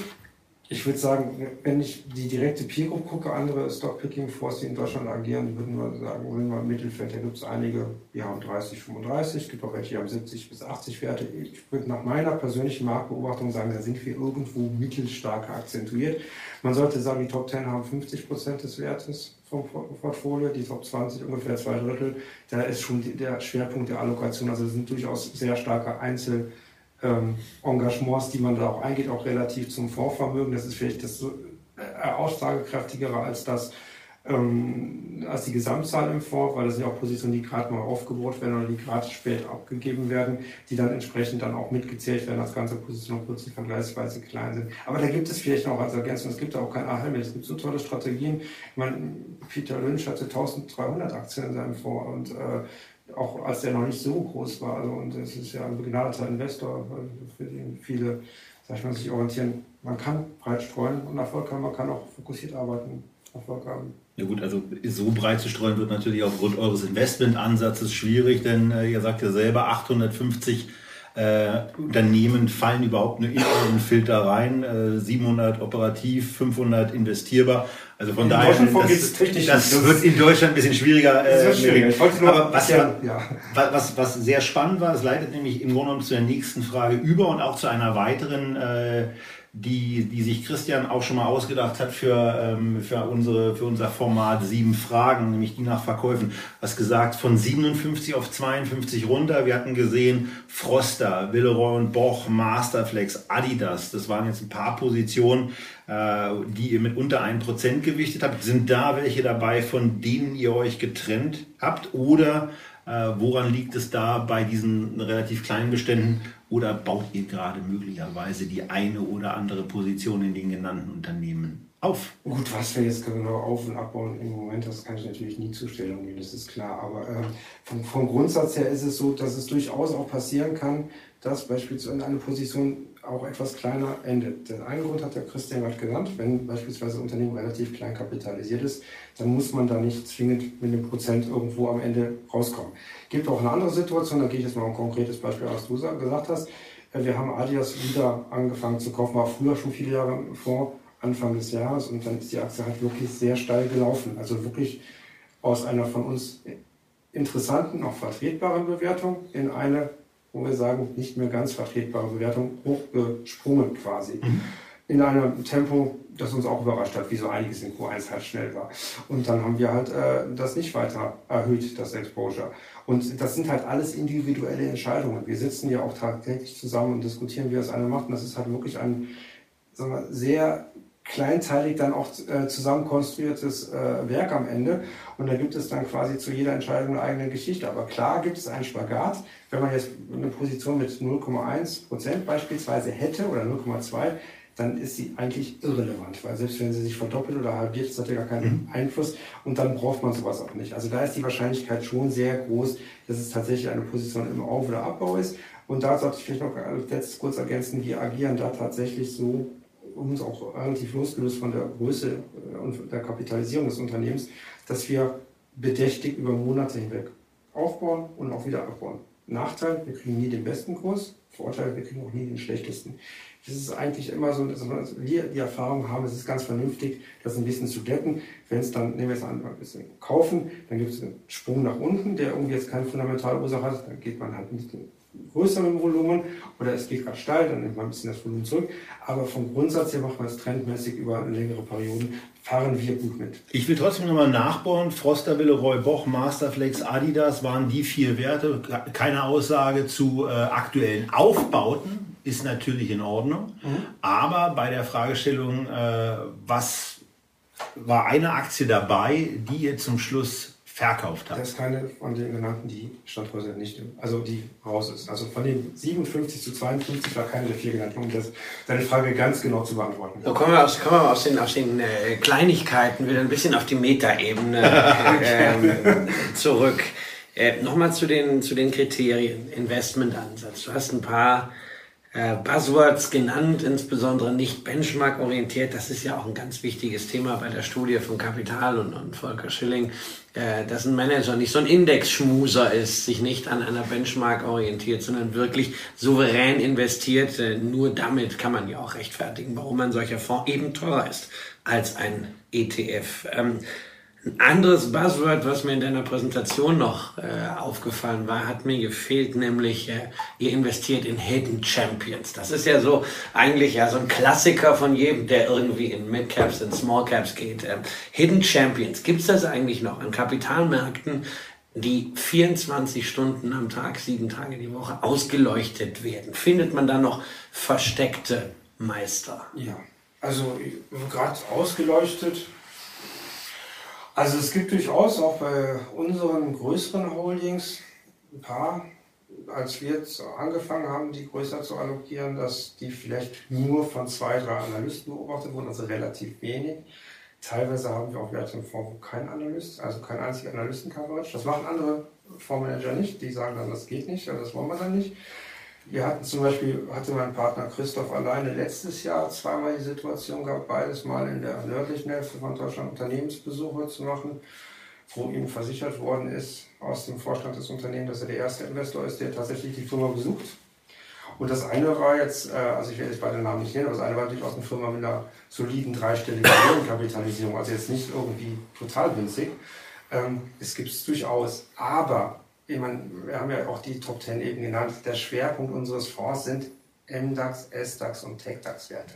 Ich würde sagen, wenn ich die direkte Peer Group gucke, andere Stockpicking-Fonds, die in Deutschland agieren, würden wir sagen, würden wir im Mittelfeld, da gibt es einige, die haben 30, 35, es gibt auch welche, die haben 70 bis 80 Werte. Ich würde nach meiner persönlichen Marktbeobachtung sagen, da sind wir irgendwo mittelstark akzentuiert. Man sollte sagen, die Top 10 haben 50 Prozent des Wertes vom Portfolio, die Top 20 ungefähr zwei Drittel. Da ist schon der Schwerpunkt der Allokation, also sind durchaus sehr starke Einzel- Engagements, die man da auch eingeht, auch relativ zum Fondsvermögen. Das ist vielleicht das äh, aussagekräftigere als das ähm, als die Gesamtzahl im Fonds, weil das sind ja auch Positionen, die gerade mal aufgebaut werden oder die gerade spät abgegeben werden, die dann entsprechend dann auch mitgezählt werden als ganze Position, obwohl sie vergleichsweise klein sind. Aber da gibt es vielleicht noch als Ergänzung, es gibt auch kein Ahhelm, es gibt so tolle Strategien. Ich meine, Peter Lynch hatte 1300 Aktien in seinem Fonds und äh, auch als der noch nicht so groß war. Also, und es ist ja ein begnadeter Investor, für den viele, sag ich mal, sich orientieren. Man kann breit streuen und Erfolg haben, man kann auch fokussiert arbeiten, Erfolg haben. Ja gut, also so breit zu streuen wird natürlich aufgrund eures Investmentansatzes schwierig, denn äh, ihr sagt ja selber 850 äh, Unternehmen fallen überhaupt nur in euren Filter rein. Äh, 700 operativ, 500 investierbar. Also von in daher, das, das, das, wird in Deutschland ein bisschen schwieriger. Äh, schwierig. Aber was, ja, ja. was, was sehr spannend war, es leitet nämlich im Grunde genommen zu der nächsten Frage über und auch zu einer weiteren äh, die, die sich Christian auch schon mal ausgedacht hat für, ähm, für, unsere, für unser Format Sieben Fragen, nämlich die nach Verkäufen. Was gesagt, von 57 auf 52 runter. Wir hatten gesehen, Froster, Villeroy und Boch, Masterflex, Adidas. Das waren jetzt ein paar Positionen, äh, die ihr mit unter 1% gewichtet habt. Sind da welche dabei, von denen ihr euch getrennt habt? Oder äh, woran liegt es da bei diesen relativ kleinen Beständen Oder baut ihr gerade möglicherweise die eine oder andere Position in den genannten Unternehmen auf? Gut, was wir jetzt genau auf- und abbauen im Moment, das kann ich natürlich nie zur Stellung nehmen, das ist klar. Aber äh, vom, vom Grundsatz her ist es so, dass es durchaus auch passieren kann, dass beispielsweise eine Position auch etwas kleiner endet. Den einen Grund hat der Christian gerade genannt, wenn beispielsweise ein Unternehmen relativ klein kapitalisiert ist, dann muss man da nicht zwingend mit einem Prozent irgendwo am Ende rauskommen. Gibt auch eine andere Situation, da gehe ich jetzt mal ein konkretes Beispiel, was du gesagt hast. Äh, wir haben Adidas wieder angefangen zu kaufen, war früher schon viele Jahre vor Anfang des Jahres und dann ist die Aktie halt wirklich sehr steil gelaufen. Also wirklich aus einer von uns interessanten, auch vertretbaren Bewertung in eine wo wir sagen, nicht mehr ganz vertretbare Bewertung hochgesprungen quasi. Mhm. In einem Tempo, das uns auch überrascht hat, wie so einiges in Q1 halt schnell war. Und dann haben wir halt äh, das nicht weiter erhöht, das Exposure. Und das sind halt alles individuelle Entscheidungen. Wir sitzen ja auch tagtäglich zusammen und diskutieren, wie das eine macht. Und das ist halt wirklich ein sagen wir, sehr kleinteilig dann auch äh, zusammenkonstruiertes äh, Werk am Ende. Und da gibt es dann quasi zu jeder Entscheidung eine eigene Geschichte. Aber klar gibt es einen Spagat. Wenn man jetzt eine Position mit 0,1 Prozent beispielsweise hätte oder 0,2, dann ist sie eigentlich irrelevant, weil selbst wenn sie sich verdoppelt oder halbiert, das hat ja gar keinen mhm. Einfluss und dann braucht man sowas auch nicht. Also da ist die Wahrscheinlichkeit schon sehr groß, dass es tatsächlich eine Position im Auf- oder Abbau ist. Und da sollte ich vielleicht noch letztes kurz ergänzen, wir agieren da tatsächlich so uns auch relativ losgelöst von der Größe äh, und der Kapitalisierung des Unternehmens, dass wir bedächtig über Monate hinweg aufbauen und auch wieder abbauen. Nachteil, wir kriegen nie den besten Kurs. Vorteil, wir kriegen auch nie den schlechtesten. Das ist eigentlich immer so, dass wir die Erfahrung haben, es ist ganz vernünftig, das ein bisschen zu decken. Wenn es dann, nehmen wir es an, ein bisschen kaufen, dann gibt es einen Sprung nach unten, der irgendwie jetzt keine fundamentale Ursache hat, dann geht man halt ein bisschen größerem Volumen oder es geht gerade steil, dann nimmt man ein bisschen das Volumen zurück. Aber vom Grundsatz her macht man es trendmäßig über längere Perioden, fahren wir gut mit. Ich will trotzdem nochmal nachbauen. Froster, Villeroy, Boch, Masterflex, Adidas waren die vier Werte. Keine Aussage zu äh, aktuellen Aufbauten ist natürlich in Ordnung. Mhm. Aber bei der Fragestellung, äh, was war eine Aktie dabei, die ihr zum Schluss verkauft hat. Das ist keine von den genannten, die Stand heute nicht, also die raus ist. Also von den 57 zu 52 war keine der vier genannten, um das, deine Frage ganz genau zu beantworten. So kommen wir aus, kommen wir aus den, aus den äh, Kleinigkeiten wieder ein bisschen auf die Metaebene ähm, zurück. Äh, Nochmal zu den, zu den Kriterien, Investmentansatz. Du hast ein paar äh, Buzzwords genannt, insbesondere nicht benchmark-orientiert. Das ist ja auch ein ganz wichtiges Thema bei der Studie von Kapital und, und Volker Schilling, äh, dass ein Manager nicht so ein Indexschmuser ist, sich nicht an einer Benchmark orientiert, sondern wirklich souverän investiert. Äh, nur damit kann man ja auch rechtfertigen, warum ein solcher Fonds eben teurer ist als ein ETF. Ähm, ein anderes Buzzword, was mir in deiner Präsentation noch äh, aufgefallen war, hat mir gefehlt, nämlich äh, ihr investiert in Hidden Champions. Das ist ja so eigentlich ja so ein Klassiker von jedem, der irgendwie in Midcaps, in Smallcaps geht. Ähm, Hidden Champions, gibt es das eigentlich noch an Kapitalmärkten, die 24 Stunden am Tag, sieben Tage die Woche ausgeleuchtet werden? Findet man da noch versteckte Meister? Ja, also gerade ausgeleuchtet also es gibt durchaus auch bei unseren größeren Holdings ein paar, als wir jetzt angefangen haben, die größer zu allokieren, dass die vielleicht nur von zwei, drei Analysten beobachtet wurden, also relativ wenig. Teilweise haben wir auch Werte im Fonds, wo kein Analyst, also kein einziger Analysten-Coverage. Das machen andere Fondsmanager nicht, die sagen dann, das geht nicht, das wollen wir dann nicht. Wir hatten zum Beispiel, hatte mein Partner Christoph alleine letztes Jahr zweimal die Situation gehabt, beides mal in der nördlichen Hälfte von Deutschland Unternehmensbesuche zu machen, wo ihm versichert worden ist aus dem Vorstand des Unternehmens, dass er der erste Investor ist, der tatsächlich die Firma besucht. Und das eine war jetzt, äh, also ich werde jetzt beide Namen nicht nennen, aber das eine war durchaus eine Firma mit einer soliden dreistelligen Kapitalisierung, also jetzt nicht irgendwie total winzig. Ähm, es gibt es durchaus, aber ich meine, wir haben ja auch die Top 10 eben genannt. Der Schwerpunkt unseres Fonds sind MDAX, SDAX und TechDAX-Werte.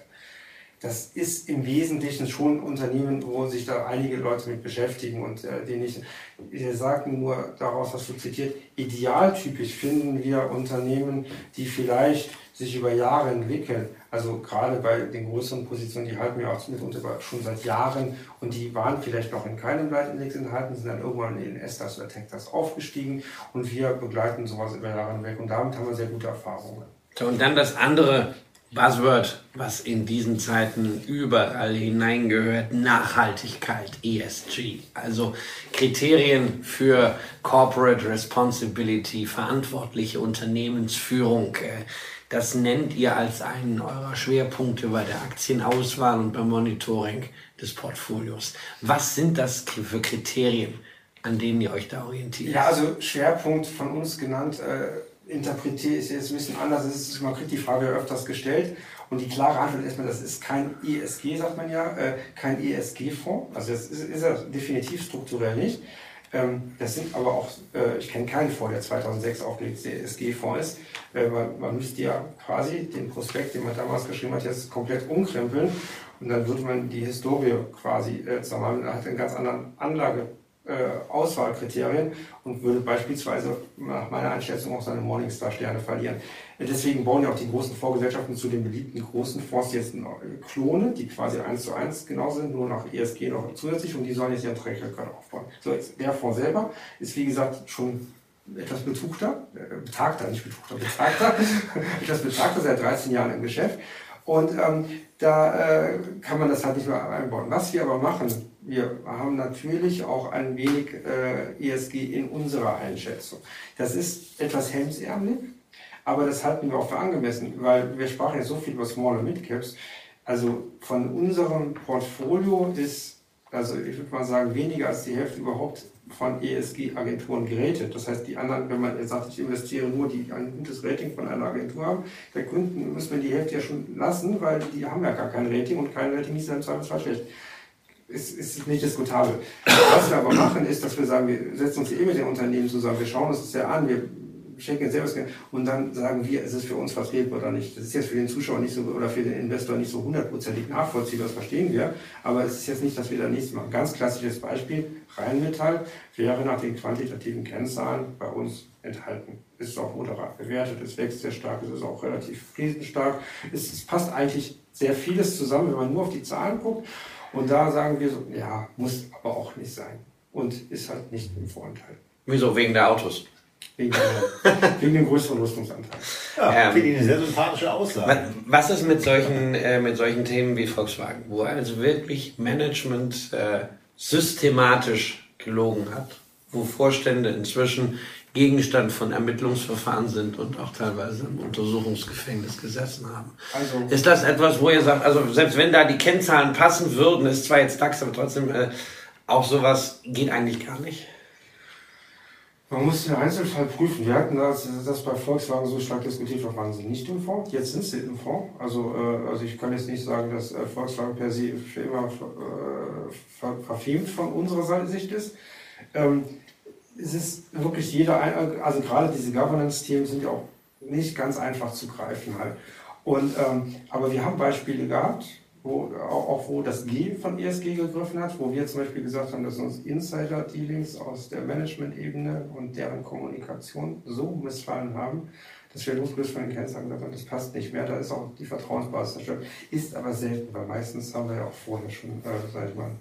Das ist im Wesentlichen schon ein Unternehmen, wo sich da einige Leute mit beschäftigen und äh, die nicht, wir sagen nur daraus, was du zitiert, idealtypisch finden wir Unternehmen, die vielleicht sich über Jahre entwickeln. Also gerade bei den größeren Positionen, die halten wir auch mitunter schon seit Jahren und die waren vielleicht noch in keinem Leitindex enthalten, sind dann irgendwann in Estas oder Techtas aufgestiegen und wir begleiten sowas über Jahre hinweg und damit haben wir sehr gute Erfahrungen. So, und dann das andere Buzzword, was in diesen Zeiten überall hineingehört, Nachhaltigkeit, ESG. Also Kriterien für Corporate Responsibility, verantwortliche Unternehmensführung. Das nennt ihr als einen eurer Schwerpunkte bei der Aktienauswahl und beim Monitoring des Portfolios. Was sind das für Kriterien, an denen ihr euch da orientiert? Ja, also Schwerpunkt von uns genannt. Äh interpretiere ich jetzt ein bisschen anders. Ist, man kriegt die Frage öfters gestellt. Und die klare Antwort ist erstmal, das ist kein ESG, sagt man ja, äh, kein ESG-Fonds. Also das ist, ist er definitiv strukturell nicht. Ähm, das sind aber auch, äh, ich kenne keinen Fonds, der 2006 aufgelegte ESG-Fonds ist. Äh, man, man müsste ja quasi den Prospekt, den man damals geschrieben hat, jetzt komplett umkrempeln. Und dann würde man die Historie quasi, äh, mal, hat einen ganz anderen Anlage äh, und würde beispielsweise nach meiner Einschätzung auch seine Morningstar-Sterne verlieren. Deswegen bauen ja auch die großen Vorgesellschaften zu den beliebten großen Fonds jetzt Klone, die quasi eins zu eins genau sind, nur nach ESG noch zusätzlich und die sollen jetzt ihren Track Record aufbauen. So, jetzt der Fonds selber ist wie gesagt schon etwas betugter, äh, betagter, nicht betugter, betagter, etwas betagter, seit 13 Jahren im Geschäft. Und ähm, da äh, kann man das halt nicht mehr einbauen. Was wir aber machen, wir haben natürlich auch ein wenig äh, ESG in unserer Einschätzung. Das ist etwas hemsärmelig, aber das halten wir auch für angemessen, weil wir sprachen ja so viel über Small und Mid Caps. Also von unserem Portfolio ist, also ich würde mal sagen, weniger als die Hälfte überhaupt von ESG-Agenturen gerätet. Das heißt, die anderen, wenn man sagt, ich investiere nur, die ein gutes Rating von einer Agentur haben, der Kunden müssen wir die Hälfte ja schon lassen, weil die haben ja gar kein Rating und kein Rating ist ja im schlecht ist, ist nicht diskutabel. Was wir aber machen, ist, dass wir sagen, wir setzen uns eh mit den Unternehmen zusammen, wir schauen uns das ja an, wir schenken selbst und dann sagen wir, ist es für uns vertretbar oder nicht. Das ist jetzt für den Zuschauer nicht so oder für den Investor nicht so hundertprozentig nachvollziehbar, das verstehen wir, aber es ist jetzt nicht, dass wir da nichts machen. Ganz klassisches Beispiel, Rheinmetall wäre nach den quantitativen Kennzahlen bei uns enthalten. Ist auch moderat bewertet, es wächst sehr stark, es ist auch relativ krisenstark. Es, es passt eigentlich sehr vieles zusammen, wenn man nur auf die Zahlen guckt. Und da sagen wir so, ja, muss aber auch nicht sein. Und ist halt nicht im Vorteil. Wieso? Wegen der Autos? Wegen, dem größeren Rüstungsanteil. Ja, ähm, finde ich eine sehr sympathische Aussage. Was ist mit solchen, äh, mit solchen Themen wie Volkswagen, wo also wirklich Management äh, systematisch gelogen hat, wo Vorstände inzwischen Gegenstand von Ermittlungsverfahren sind und auch teilweise im Untersuchungsgefängnis gesessen haben. Also, ist das etwas, wo ihr sagt, also selbst wenn da die Kennzahlen passen würden, ist zwar jetzt DAX, aber trotzdem äh, auch sowas geht eigentlich gar nicht? Man muss den Einzelfall prüfen. Wir hatten das, das bei Volkswagen so stark diskutiert, wir waren sie nicht im Fonds. Jetzt sind sie im Fonds. Also, äh, also ich kann jetzt nicht sagen, dass äh, Volkswagen per se für immer äh, ver verfemt von unserer Sicht ist. Ähm, es ist wirklich jeder, also gerade diese Governance-Themen sind ja auch nicht ganz einfach zu greifen halt. Und, ähm, aber wir haben Beispiele gehabt, wo, auch wo das G von ESG gegriffen hat, wo wir zum Beispiel gesagt haben, dass uns Insider-Dealings aus der Management-Ebene und deren Kommunikation so missfallen haben, dass wir losgelöst von den Kennzahlen gesagt haben, das passt nicht mehr, da ist auch die Vertrauensbasis zerstört. Ist aber selten, weil meistens haben wir ja auch vorher schon, äh, sag ich mal,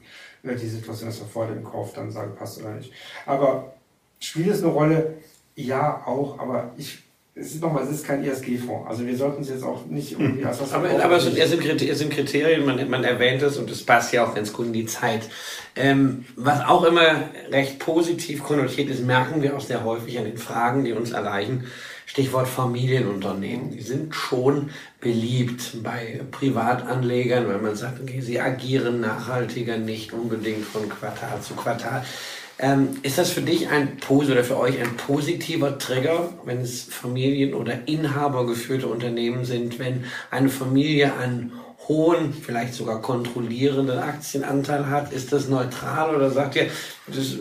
äh, die Situation, dass wir vor dem Kauf dann sagen, passt oder nicht. Aber Spielt es eine Rolle? Ja, auch, aber ich es ist nochmal, es ist kein ESG-Fonds. Also wir sollten es jetzt auch nicht irgendwie als was Aber, aber es, sind, Kriterien, man, man erwähnt es und es passt ja auch ganz gut in die Zeit. Ähm, was auch immer recht positiv konnotiert ist, merken wir auch sehr häufig an den Fragen, die uns erreichen. Stichwort Familienunternehmen. Die sind schon beliebt bei Privatanlegern, weil man sagt, okay, sie agieren nachhaltiger, nicht unbedingt von Quartal zu Quartal. Ähm, ist das für dich ein oder für euch ein positiver Trigger, wenn es Familien- oder inhabergeführte Unternehmen sind, wenn eine Familie einen hohen, vielleicht sogar kontrollierenden Aktienanteil hat? Ist das neutral oder sagt ihr, das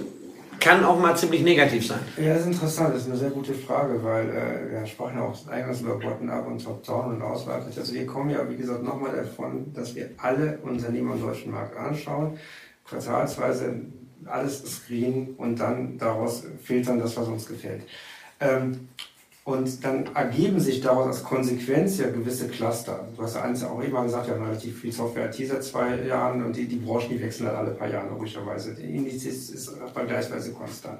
kann auch mal ziemlich negativ sein? Ja, das ist interessant, das ist eine sehr gute Frage, weil äh, wir sprachen auch eingangs über Bottom-up und Top-Down und Auswahl. Also wir kommen ja, wie gesagt, nochmal davon, dass wir alle Unternehmen am deutschen Markt anschauen, quartalsweise alles screenen und dann daraus filtern das, was uns gefällt. Ähm, und dann ergeben sich daraus als Konsequenz ja gewisse Cluster. Du hast ja eins auch immer gesagt, wir haben relativ viel Software IT seit zwei Jahren und die, die Branchen, die wechseln halt alle paar Jahre logischerweise. Die Indizes ist vergleichsweise konstant.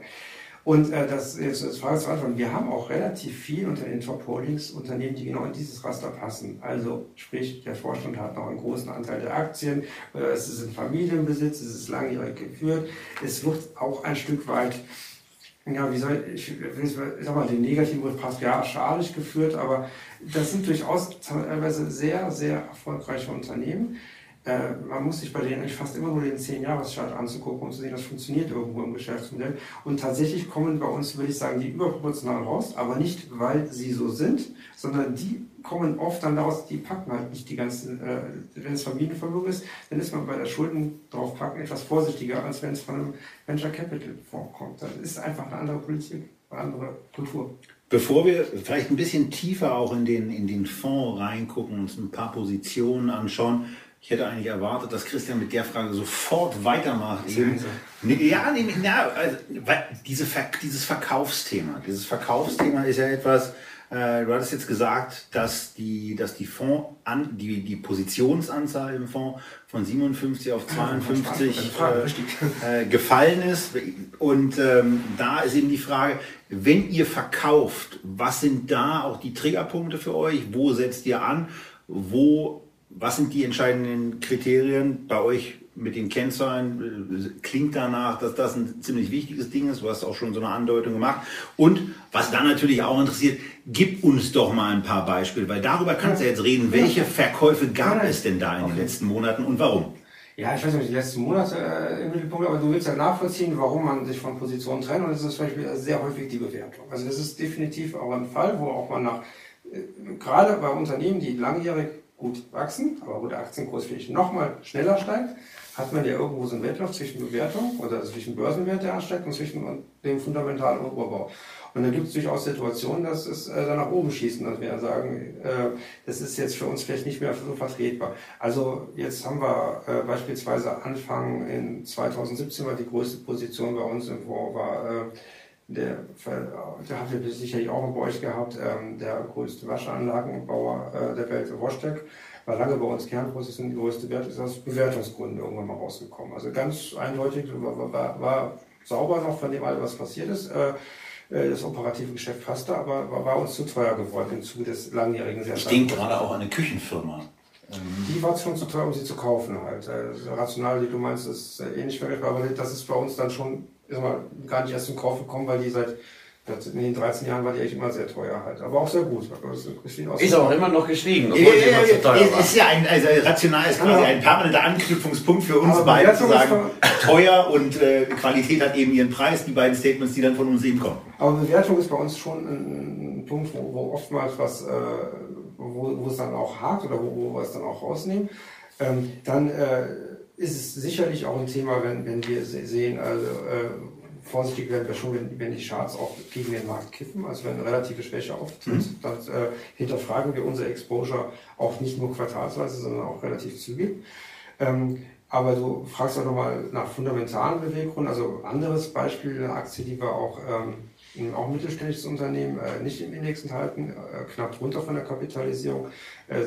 Und äh, das ist das Frage zu antworten. Wir haben auch relativ viel unter den Top Holdings Unternehmen, die genau in dieses Raster passen. Also sprich, der Vorstand hat noch einen großen Anteil der Aktien, äh, es ist ein Familienbesitz, es ist langjährig geführt, es wird auch ein Stück weit ja, wie soll ich, ich sag mal, den negativen Begriff patriarchalisch geführt, aber das sind durchaus teilweise sehr, sehr erfolgreiche Unternehmen. Äh, man muss sich bei denen eigentlich fast immer nur den 10-Jahres-Chart anzugucken, um zu sehen, das funktioniert irgendwo im Geschäftsmodell. Und tatsächlich kommen bei uns, würde ich sagen, die überproportional raus, aber nicht, weil sie so sind, sondern die kommen oft dann daraus, die packen halt nicht die ganzen, äh, wenn es Familienvermögen ist, dann ist man bei der Schulden draufpacken etwas vorsichtiger, als wenn es von einem Venture Capital Fonds kommt. Das ist einfach eine andere Politik, eine andere Kultur. Bevor wir vielleicht ein bisschen tiefer auch in den, in den Fonds reingucken uns ein paar Positionen anschauen, ich hätte eigentlich erwartet, dass Christian mit der Frage sofort weitermacht. Ja, nee, ja also, diese Ver dieses Verkaufsthema. Dieses Verkaufsthema ist ja etwas, äh, du hattest jetzt gesagt, dass die, dass die Fonds an, die, die Positionsanzahl im Fonds von 57 auf 52 äh, äh, gefallen ist. Und ähm, da ist eben die Frage, wenn ihr verkauft, was sind da auch die Triggerpunkte für euch? Wo setzt ihr an? Wo was sind die entscheidenden Kriterien bei euch mit den Kennzahlen? Klingt danach, dass das ein ziemlich wichtiges Ding ist. Du hast auch schon so eine Andeutung gemacht. Und was dann natürlich auch interessiert, gib uns doch mal ein paar Beispiele, weil darüber kannst du jetzt reden. Welche Verkäufe gab es denn da in den letzten Monaten und warum? Ja, ich weiß nicht, die letzten Monate äh, im Mittelpunkt, aber du willst ja nachvollziehen, warum man sich von Positionen trennt. Und das ist zum Beispiel sehr häufig die Bewertung. Also das ist definitiv auch ein Fall, wo auch man nach, äh, gerade bei Unternehmen, die langjährig gut wachsen, aber wo der Aktienkurs vielleicht nochmal schneller steigt, hat man ja irgendwo so einen Wettlauf zwischen Bewertung oder zwischen Börsenwert, der ansteigt und zwischen dem fundamentalen Oberbau. Und dann gibt es durchaus Situationen, dass es äh, dann nach oben schießen, dass wir sagen, äh, das ist jetzt für uns vielleicht nicht mehr so vertretbar. Also jetzt haben wir äh, beispielsweise Anfang in 2017 war die größte Position bei uns im Fonds war äh, der, der habt ihr sicherlich auch bei euch gehabt, ähm, der größte Waschanlagenbauer äh, der Welt, Rostec, war lange bei uns Kernposition, die größte Wert, ist aus Bewertungsgründen irgendwann mal rausgekommen. Also ganz eindeutig, war, war, war sauber noch von dem all, was passiert ist. Äh, äh, das operative Geschäft passte, aber war, war uns zu teuer geworden im Zuge des langjährigen sehr Ich denke gerade auch an eine Küchenfirma. Die war schon zu teuer, um sie zu kaufen halt. Äh, rational, wie du meinst, ist äh, ähnlich vergleichbar, aber das ist bei uns dann schon ist mal gar nicht erst zum Kauf gekommen, weil die seit in den 13 Jahren war die echt immer sehr teuer halt. Aber auch sehr gut. Ist auch immer noch gestiegen, obwohl ja, ja, ja, teuer war. Ist ja ein, also rational ist quasi ein permanenter Anknüpfungspunkt für uns beide zu sagen, teuer und äh, Qualität hat eben ihren Preis, die beiden Statements, die dann von uns eben kommen. Aber Bewertung ist bei uns schon ein, ein Punkt, wo, wo, oftmals was, äh, wo, wo es dann auch hakt oder wo, wo wir es dann auch rausnehmen. Ähm, dann äh, ist es sicherlich auch ein Thema, wenn, wenn wir sehen, also äh, vorsichtig werden wir schon, wenn, wenn die Charts auch gegen den Markt kippen, also wenn eine relative Schwäche auftritt, mhm. dann äh, hinterfragen wir unser Exposure auch nicht nur quartalsweise, sondern auch relativ zügig. Ähm, aber du fragst auch nochmal nach fundamentalen Beweggründen, also anderes Beispiel, eine Aktie, die wir auch ähm, auch mittelständisches Unternehmen, äh, nicht im Index enthalten, äh, knapp drunter von der Kapitalisierung. Äh,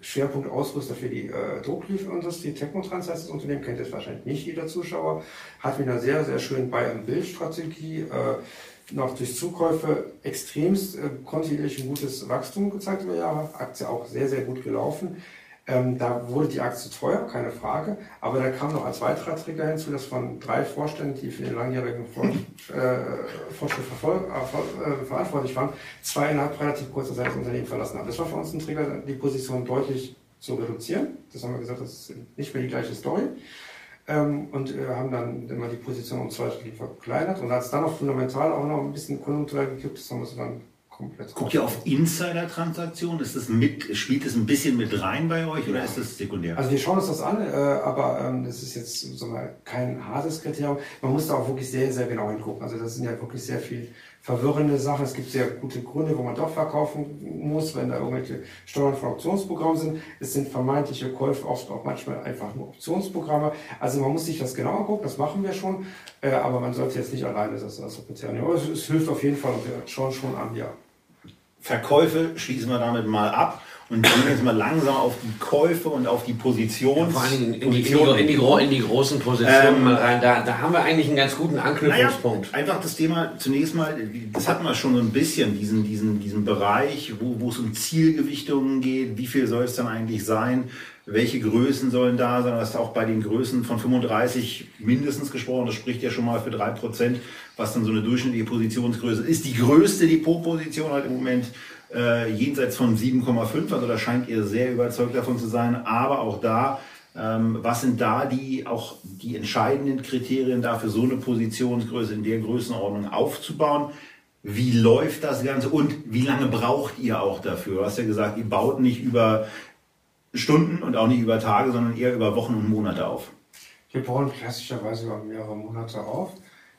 Schwerpunkt Ausrüster für die Drucklieferindustrie. Technotrans heißt das Unternehmen, kennt jetzt wahrscheinlich nicht jeder Zuschauer, hat mit einer sehr, sehr schönen Buy-and-Build-Strategie äh, noch durch Zukäufe extremst kontinuierlich ein gutes Wachstum gezeigt über Jahre. Aktie auch sehr, sehr gut gelaufen. Ähm, da wurde die Aktie teuer, keine Frage. Aber da kam noch als weiterer Trigger hinzu, dass von drei Vorständen, die für den langjährigen äh, Fortschritt äh, äh, verantwortlich waren, zwei innerhalb relativ kurzer Zeit das Unternehmen verlassen haben. Das war für uns ein Trigger, die Position deutlich zu reduzieren. Das haben wir gesagt, das ist nicht mehr die gleiche Story. Ähm, und äh, haben dann immer die Position um zwei Drittel verkleinert. Und als dann noch fundamental auch noch ein bisschen konjunkturell gekippt ist, haben wir es dann komplett. Guckt ihr auf Insider-Transaktionen? Ist das mit, spielt das ein bisschen mit rein bei euch oder ja. ist das sekundär? Also wir schauen uns das an, äh, aber ähm, das ist jetzt so mal kein hartes Kriterium. Man muss da auch wirklich sehr, sehr genau hingucken. Also das sind ja wirklich sehr viel verwirrende Sachen. Es gibt sehr gute Gründe, wo man doch verkaufen muss, wenn da irgendwelche Steuern von Optionsprogrammen sind. Es sind vermeintliche Käufe oft auch manchmal einfach nur Optionsprogramme. Also man muss sich das genau angucken, das machen wir schon, äh, aber man sollte jetzt nicht alleine das als Kriterium. Aber es, es hilft auf jeden Fall und wir schauen schon an, ja. Verkäufe schließen wir damit mal ab und gehen jetzt mal langsam auf die Käufe und auf die Positions Vor allem in, die, in, die, in, die, in die großen Positionen ähm, mal rein. Da, da haben wir eigentlich einen ganz guten Anknüpfungspunkt. Naja, einfach das Thema zunächst mal, das hatten wir schon so ein bisschen, diesen, diesen, diesen Bereich, wo, wo es um Zielgewichtungen geht, wie viel soll es dann eigentlich sein, welche Größen sollen da sein, das ist auch bei den Größen von 35 mindestens gesprochen, das spricht ja schon mal für 3%, was dann so eine durchschnittliche Positionsgröße ist. Die größte Depotposition halt im Moment äh, jenseits von 7,5, also da scheint ihr sehr überzeugt davon zu sein. Aber auch da, ähm, was sind da die auch die entscheidenden Kriterien dafür, so eine Positionsgröße in der Größenordnung aufzubauen? Wie läuft das Ganze und wie lange braucht ihr auch dafür? Du hast ja gesagt, ihr baut nicht über Stunden und auch nicht über Tage, sondern eher über Wochen und Monate auf. Wir bauen klassischerweise über mehrere Monate auf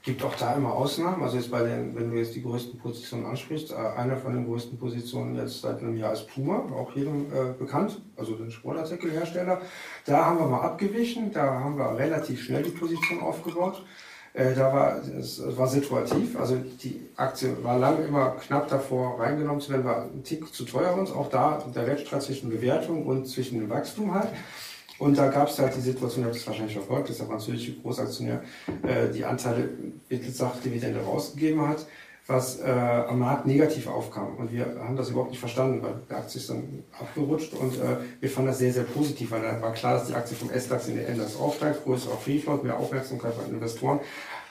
gibt auch da immer Ausnahmen. Also jetzt bei den, wenn du jetzt die größten Positionen ansprichst, äh, einer von den größten Positionen jetzt seit einem Jahr ist Puma, auch jedem äh, bekannt, also den Sportartikelhersteller. Da haben wir mal abgewichen, da haben wir relativ schnell die Position aufgebaut. Äh, da war es war situativ, also die Aktie war lange immer knapp davor reingenommen zu werden, war ein Tick zu teuer uns. Auch da der Wettstreit zwischen Bewertung und zwischen dem Wachstum halt. Und da gab es halt die Situation, ihr habt es wahrscheinlich verfolgt, dass der französische Großaktionär äh, die Anteile, gesagt, Dividende rausgegeben hat, was äh, am Markt negativ aufkam. Und wir haben das überhaupt nicht verstanden, weil die Aktie ist dann abgerutscht und äh, wir fanden das sehr, sehr positiv, weil da war klar, dass die Aktie vom S-DAX in den NDAX aufsteigt, größer auf Free Float, mehr Aufmerksamkeit bei Investoren.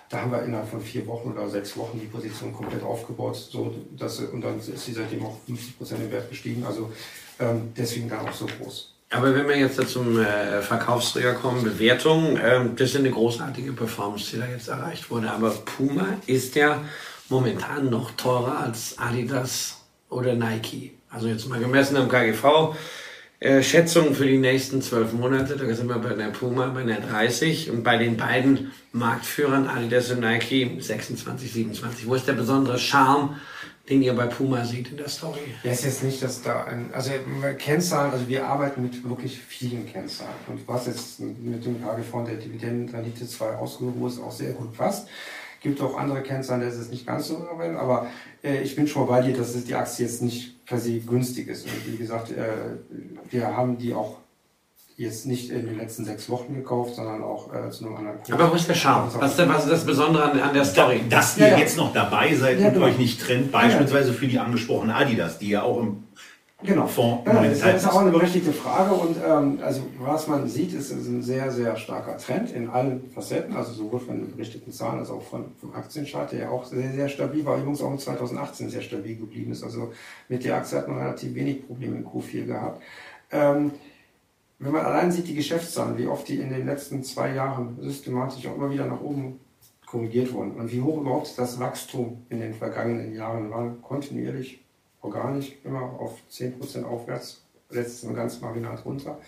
Da haben wir innerhalb von vier Wochen oder sechs Wochen die Position komplett aufgebaut, so dass, und dann ist sie seitdem auch 50 Prozent im Wert gestiegen. Also ähm, deswegen dann auch so groß. Aber wenn wir jetzt zum äh, Verkaufsträger kommen, Bewertung, äh, das ist eine großartige Performance, die da jetzt erreicht wurde. Aber Puma ist ja momentan noch teurer als Adidas oder Nike. Also jetzt mal gemessen am KGV. Äh, Schätzungen für die nächsten zwölf Monate, da sind wir bei der Puma bei einer 30 und bei den beiden Marktführern Adidas und Nike 26, 27. Wo ist der besondere Charme den ihr bei Puma seht in der Story? Ja, ist jetzt nicht, dass da ein, also Kennzahlen, also wir arbeiten mit wirklich vielen Kennzahlen. Und was jetzt mit dem KGV und der Dividendenrendite 2 ausgehoben ist, auch sehr gut passt. Gibt auch andere Kennzahlen, da ist es nicht ganz so aber äh, ich bin schon bei dir, dass die Aktie jetzt nicht per se günstig ist. Und wie gesagt, äh, wir haben die auch jetzt nicht in den letzten sechs Wochen gekauft, sondern auch äh, zu einem anderen Kurs. Aber wo ist der Charme? Was, denn, was ist das Besondere an, an der Story? dass ihr ja, ja. jetzt noch dabei seid ja, und genau. euch nicht trennt, beispielsweise für die angesprochene Adidas, die ja auch im Genau. Fonds ja, das ist auch eine berechtigte Frage und ähm, also was man sieht, ist, ist ein sehr, sehr starker Trend in allen Facetten, also sowohl von den berichteten Zahlen als auch von, vom Aktienchart, der ja auch sehr, sehr stabil war, übrigens auch in 2018 sehr stabil geblieben ist. Also mit der Aktie hat man relativ wenig Probleme in Q4 gehabt. Ähm, wenn man allein sieht, die Geschäftszahlen, wie oft die in den letzten zwei Jahren systematisch auch immer wieder nach oben korrigiert wurden und wie hoch überhaupt das Wachstum in den vergangenen Jahren war, kontinuierlich, organisch, immer auf 10% aufwärts, letztes Mal ganz marginal drunter.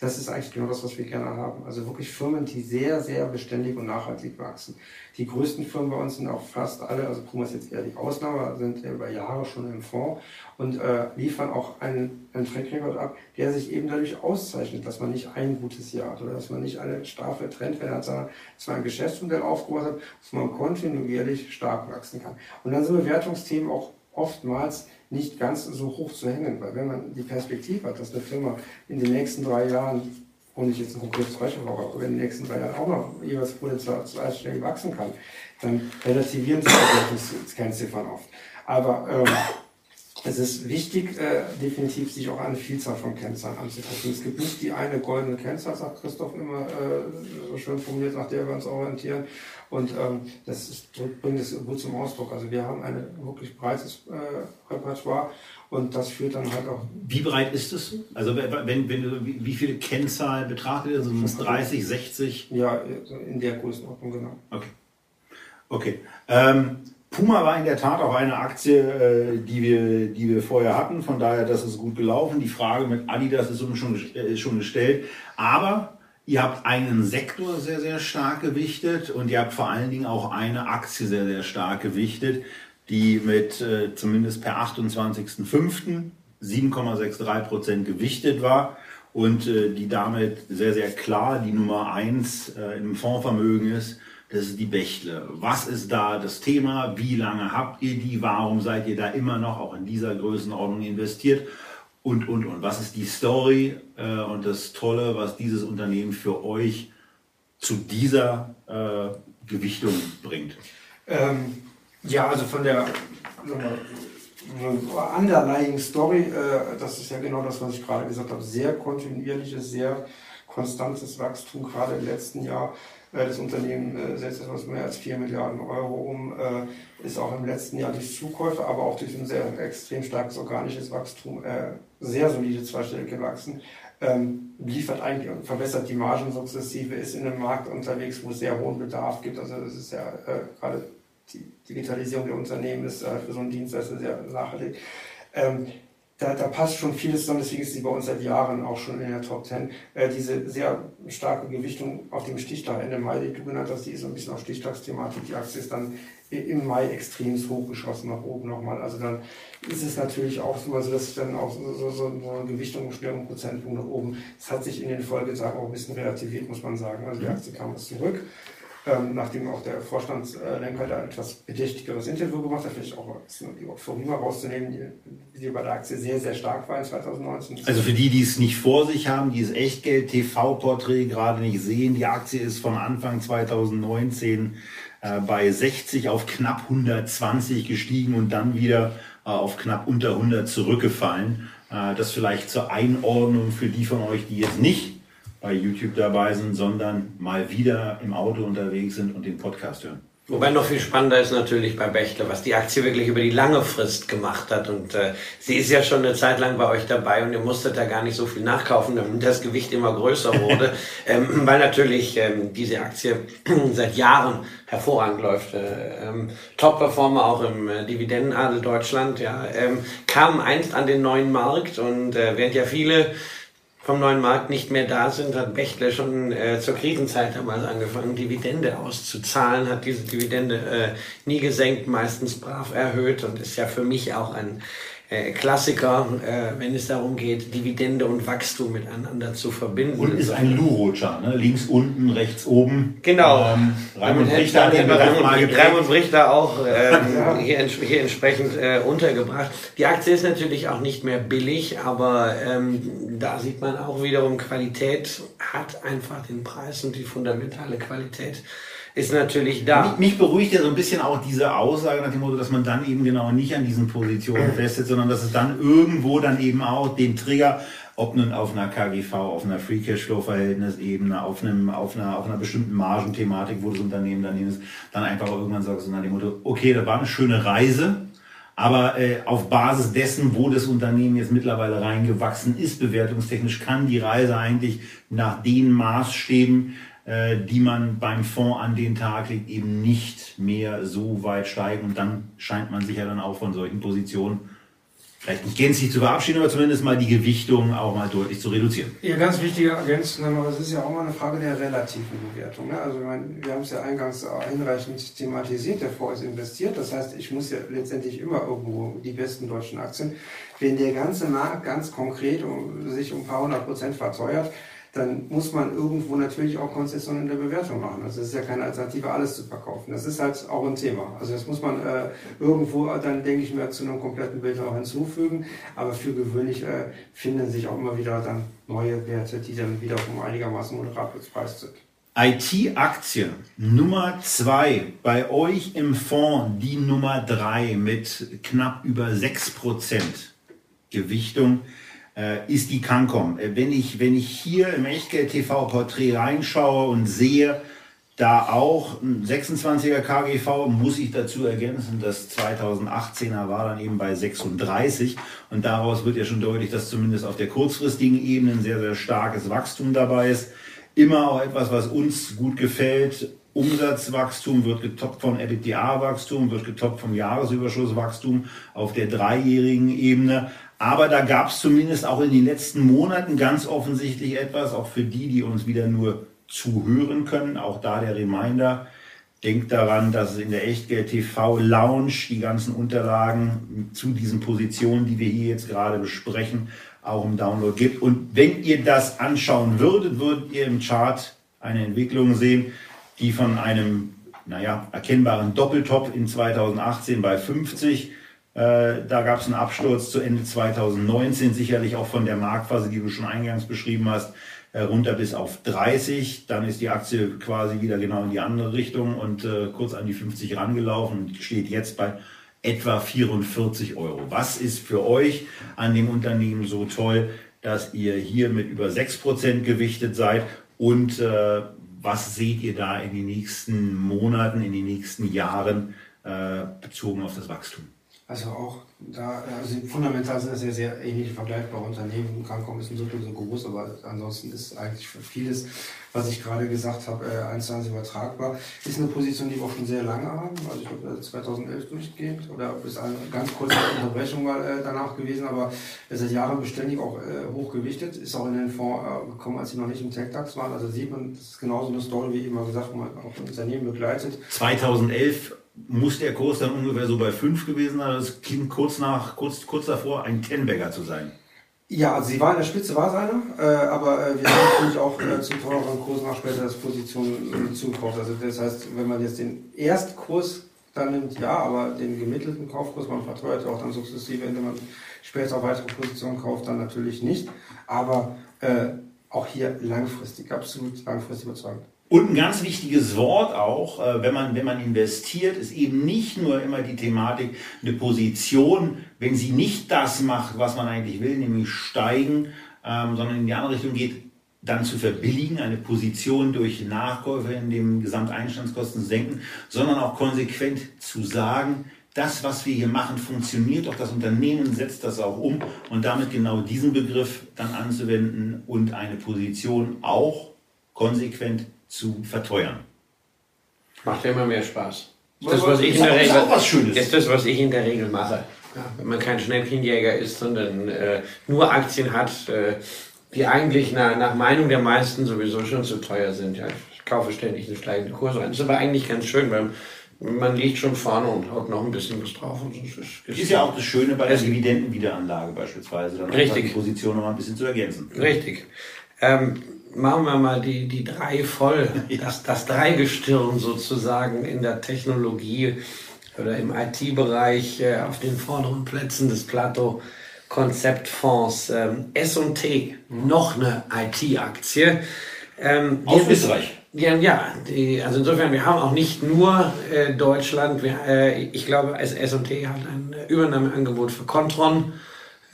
Das ist eigentlich genau das, was wir gerne haben. Also wirklich Firmen, die sehr, sehr beständig und nachhaltig wachsen. Die größten Firmen bei uns sind auch fast alle, also Puma ist jetzt eher die Ausnahme, sind über Jahre schon im Fonds und äh, liefern auch einen, einen Track Record ab, der sich eben dadurch auszeichnet, dass man nicht ein gutes Jahr hat oder dass man nicht eine starke Trendwelle hat, sondern dass man ein Geschäftsmodell aufgebaut hat, dass man kontinuierlich stark wachsen kann. Und dann sind Bewertungsthemen auch oftmals nicht ganz so hoch zu hängen, weil wenn man die Perspektive hat, dass eine Firma in den nächsten drei Jahren, und ich jetzt ein konkretes Beispiel brauche, aber in den nächsten drei Jahren auch noch jeweils potenziell schnell wachsen kann, dann relativieren sich die Kennziffern oft. Aber ähm, es ist wichtig, äh, definitiv sich auch eine Vielzahl von Kennzahlen anzugucken. Es gibt nicht die eine goldene Kennzahl, sagt Christoph immer äh, so schön formuliert, nach der wir uns orientieren. Und ähm, das ist, bringt es gut zum Ausdruck. Also wir haben ein wirklich breites äh, Repertoire und das führt dann halt auch. Wie breit ist es? Also wenn, wenn du, wie viele Kennzahlen betrachtet ihr? Sind es 30, 60? Ja, in der Größenordnung, genau. Okay. Okay. Ähm, Puma war in der Tat auch eine Aktie, äh, die, wir, die wir vorher hatten. Von daher, das ist gut gelaufen. Die Frage mit Adidas ist schon, äh, schon gestellt. Aber ihr habt einen Sektor sehr, sehr stark gewichtet und ihr habt vor allen Dingen auch eine Aktie sehr, sehr stark gewichtet, die mit äh, zumindest per 28.05. 7,63 Prozent gewichtet war und die damit sehr, sehr klar die Nummer eins im Fondsvermögen ist das ist die Bächle. Was ist da das Thema? Wie lange habt ihr die? Warum seid ihr da immer noch auch in dieser Größenordnung investiert? und, und, und. Was ist die Story äh, und das Tolle, was dieses Unternehmen für euch zu dieser äh, Gewichtung bringt? Ähm, ja, also von der underlying Story, äh, das ist ja genau das, was ich gerade gesagt habe, sehr kontinuierliches, sehr konstantes Wachstum, gerade im letzten Jahr. Äh, das Unternehmen äh, setzt etwas mehr als 4 Milliarden Euro um, äh, ist auch im letzten Jahr durch Zukäufe, aber auch durch ein sehr extrem starkes organisches Wachstum sehr solide zweistellig gewachsen. Ähm, liefert eigentlich und verbessert die Margen sukzessive, ist in einem Markt unterwegs, wo es sehr hohen Bedarf gibt. Also das ist ja gerade die Digitalisierung der Unternehmen ist für so einen Dienstleister sehr nachhaltig. Da, da passt schon vieles zusammen, deswegen ist sie bei uns seit Jahren auch schon in der Top 10. Äh, diese sehr starke Gewichtung auf dem Stichtag Ende Mai, die du genannt hast, die ist so ein bisschen auf Stichtagsthematik. Die Aktie ist dann im Mai extrem hochgeschossen nach oben nochmal. Also dann ist es natürlich auch so, dass ich dann auch so, so, so eine Gewichtung schnell um Prozentpunkt nach oben. Es hat sich in den Folgetagen auch ein bisschen relativiert, muss man sagen. Also die Aktie kam jetzt zurück ähm, nachdem auch der Vorstandslenker da etwas bedächtigeres Interview gemacht hat, vielleicht auch die Euphorie mal rauszunehmen, die, die bei der Aktie sehr, sehr stark war in 2019. Also für die, die es nicht vor sich haben, dieses Echtgeld-TV-Porträt gerade nicht sehen, die Aktie ist von Anfang 2019 äh, bei 60 auf knapp 120 gestiegen und dann wieder äh, auf knapp unter 100 zurückgefallen. Äh, das vielleicht zur Einordnung für die von euch, die jetzt nicht bei YouTube dabei sind, sondern mal wieder im Auto unterwegs sind und den Podcast hören. Wobei noch viel spannender ist natürlich bei Bechtle, was die Aktie wirklich über die lange Frist gemacht hat. Und äh, sie ist ja schon eine Zeit lang bei euch dabei und ihr musstet da gar nicht so viel nachkaufen, damit das Gewicht immer größer wurde. ähm, weil natürlich ähm, diese Aktie seit Jahren hervorragend läuft. Äh, ähm, Top-Performer auch im äh, Dividendenadel Deutschland, ja, ähm, kam einst an den neuen Markt und äh, während ja viele vom neuen Markt nicht mehr da sind, hat Bechtle schon äh, zur Krisenzeit damals angefangen, Dividende auszuzahlen, hat diese Dividende äh, nie gesenkt, meistens brav erhöht und ist ja für mich auch ein Klassiker, äh, wenn es darum geht, Dividende und Wachstum miteinander zu verbinden. Und ist ein Lurutscher, ne? links unten, rechts oben. Genau. Ähm, Raimund Richter den Raimund Richter auch ähm, hier, hier, entsprechend äh, untergebracht. Die Aktie ist natürlich auch nicht mehr billig, aber ähm, da sieht man auch wiederum, Qualität hat einfach den Preis und die fundamentale Qualität ist natürlich da. Mich, mich, beruhigt ja so ein bisschen auch diese Aussage nach dem Motto, dass man dann eben genau nicht an diesen Positionen festsitzt, sondern dass es dann irgendwo dann eben auch den Trigger, ob nun auf einer KGV, auf einer Free Cashflow Verhältnisebene, auf einem, auf einer, auf einer bestimmten Margenthematik, wo das Unternehmen dann ist, dann einfach irgendwann sagst du nach dem Motto, okay, das war eine schöne Reise, aber äh, auf Basis dessen, wo das Unternehmen jetzt mittlerweile reingewachsen ist, bewertungstechnisch, kann die Reise eigentlich nach den Maßstäben, äh, die man beim Fonds an den Tag legt, eben nicht mehr so weit steigen. Und dann scheint man sich ja dann auch von solchen Positionen vielleicht nicht gänzlich zu verabschieden, aber zumindest mal die Gewichtung auch mal deutlich zu reduzieren. Ja, ganz wichtige Ergänzung, aber es ist ja auch mal eine Frage der relativen Bewertung. Ne? Also wir haben es ja eingangs hinreichend thematisiert, der Fonds ist investiert, das heißt, ich muss ja letztendlich immer irgendwo die besten deutschen Aktien. Wenn der ganze Markt ganz konkret sich um ein paar hundert Prozent verteuert, dann muss man irgendwo natürlich auch Konzessionen in der Bewertung machen. Also es ist ja keine Alternative, alles zu verkaufen. Das ist halt auch ein Thema. Also das muss man äh, irgendwo dann, denke ich mir, zu einem kompletten Bild auch hinzufügen. Aber für gewöhnlich äh, finden sich auch immer wieder dann neue Werte, die dann wieder um einigermaßen moderat bepreist sind. IT-Aktie Nummer zwei bei euch im Fonds die Nummer drei mit knapp über 6% Gewichtung äh, ist die Cancom. Äh, wenn ich, wenn ich hier im Echtgeld-TV-Porträt reinschaue und sehe, da auch ein 26er KGV, muss ich dazu ergänzen, das 2018er war dann eben bei 36 und daraus wird ja schon deutlich, dass zumindest auf der kurzfristigen Ebene ein sehr, sehr starkes Wachstum dabei ist. Immer auch etwas, was uns gut gefällt. Umsatzwachstum wird getoppt vom EBITDA-Wachstum, wird getoppt vom Jahresüberschusswachstum auf der dreijährigen Ebene. Aber da gab es zumindest auch in den letzten Monaten ganz offensichtlich etwas, auch für die, die uns wieder nur zuhören können. Auch da der Reminder. Denkt daran, dass es in der Echtgeld TV Lounge die ganzen Unterlagen zu diesen Positionen, die wir hier jetzt gerade besprechen, auch im Download gibt. Und wenn ihr das anschauen würdet, würdet ihr im Chart eine Entwicklung sehen, die von einem, naja, erkennbaren Doppeltop in 2018 bei 50 Äh, da gab es einen Absturz zu Ende 2019, sicherlich auch von der Marktphase, die du schon eingangs beschrieben hast, äh, runter bis auf 30. Dann ist die Aktie quasi wieder genau in die andere Richtung und äh, kurz an die 50 rangelaufen und steht jetzt bei etwa 44 Euro. Was ist für euch an dem Unternehmen so toll, dass ihr hier mit über 6% gewichtet seid und was seht ihr da in den nächsten Monaten, in den nächsten Jahren bezogen auf das Wachstum? Also auch da, also fundamental sind das ja sehr ähnliche vergleichbare Unternehmen. Krankenhaus ist ein Drittel so groß, aber ansonsten ist eigentlich für vieles, was ich gerade gesagt habe, äh, eins zu eins übertragbar. Ist eine Position, die wir auch schon sehr lange haben. Also ich glaube 2011 durchgehend oder bis eine ganz kurze Unterbrechung mal äh, danach gewesen, aber seit Jahren beständig auch äh, hochgewichtet. Ist auch in den Fonds äh, gekommen, als sie noch nicht im TechDAX waren. Also sieht man, das ist genauso eine Story, wie immer gesagt, man auch ein Unternehmen begleitet. 2011 muss der Kurs dann ungefähr so bei 5 gewesen sein. Das klingt kurz, nach, kurz, kurz davor, ein Tenbagger zu sein. Ja, also sie war in der Spitze, war es einer, äh, aber äh, wir haben natürlich auch äh, zum teureren Kurs nach später das Position äh, zugekauft. Also das heißt, wenn man jetzt den Erstkurs dann nimmt, ja, aber den gemittelten Kaufkurs, man verteuert auch dann sukzessive, indem man später weitere Positionen kauft, dann natürlich nicht. Aber äh, auch hier langfristig, absolut langfristig überzeugend. Und ein ganz wichtiges Wort auch, äh, wenn man, wenn man investiert, ist eben nicht nur immer die Thematik, eine Position, wenn sie nicht das macht, was man eigentlich will, nämlich steigen, ähm, sondern in die andere Richtung geht, dann zu verbilligen, eine Position durch Nachkäufe in dem Gesamteinstandskosten senken, sondern auch konsequent zu sagen, das, was wir hier machen, funktioniert, auch das Unternehmen setzt das auch um und damit genau diesen Begriff dann anzuwenden und eine Position auch konsequent zu verteuern. Macht ja immer mehr Spaß. Ist das, was ich in der Regel, auch was Schönes. ist das, was ich in der Regel mache. Wenn man kein Schnäppchenjäger ist, sondern äh, nur Aktien hat, äh, die eigentlich nach, nach Meinung der meisten sowieso schon zu teuer sind. Ja, ich kaufe ständig eine steigende Kurse ein. Das ist aber eigentlich ganz schön, weil man liegt schon vorne und haut noch ein bisschen was drauf. Das ist ja auch das Schöne bei der Dividendenwiederanlage beispielsweise, dann Richtig. die Position noch mal ein bisschen zu ergänzen. Richtig. Ähm, machen wir mal die, die drei voll, das, das Dreigestirn sozusagen in der Technologie oder im IT-Bereich äh, auf den vorderen Plätzen des Plato. Konzeptfonds ähm, S&T, noch eine IT-Aktie. Ähm, Aus Österreich. Ja, ja die, also insofern, wir haben auch nicht nur äh, Deutschland, wir, äh, ich glaube, S&T hat ein Übernahmeangebot für Contron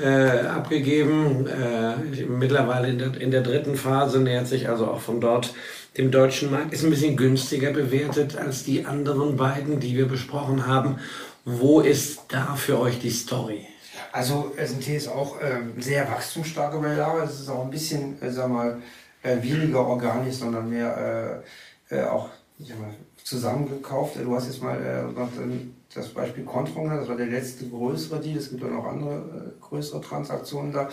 äh, abgegeben. Äh, mittlerweile in der, in der dritten Phase nähert sich also auch von dort dem deutschen Markt. Ist ein bisschen günstiger bewertet als die anderen beiden, die wir besprochen haben. Wo ist da für euch die Story? Also S&T ist auch ähm, sehr wachstumsstark über Jahre. Es ist auch ein bisschen, äh, sag mal, äh, weniger organisch, sondern mehr äh, äh auch sag mal, zusammengekauft. Du hast jetzt mal das Beispiel Contron, das war der letzte größere Deal. Es gibt auch noch andere äh, größere Transaktionen da.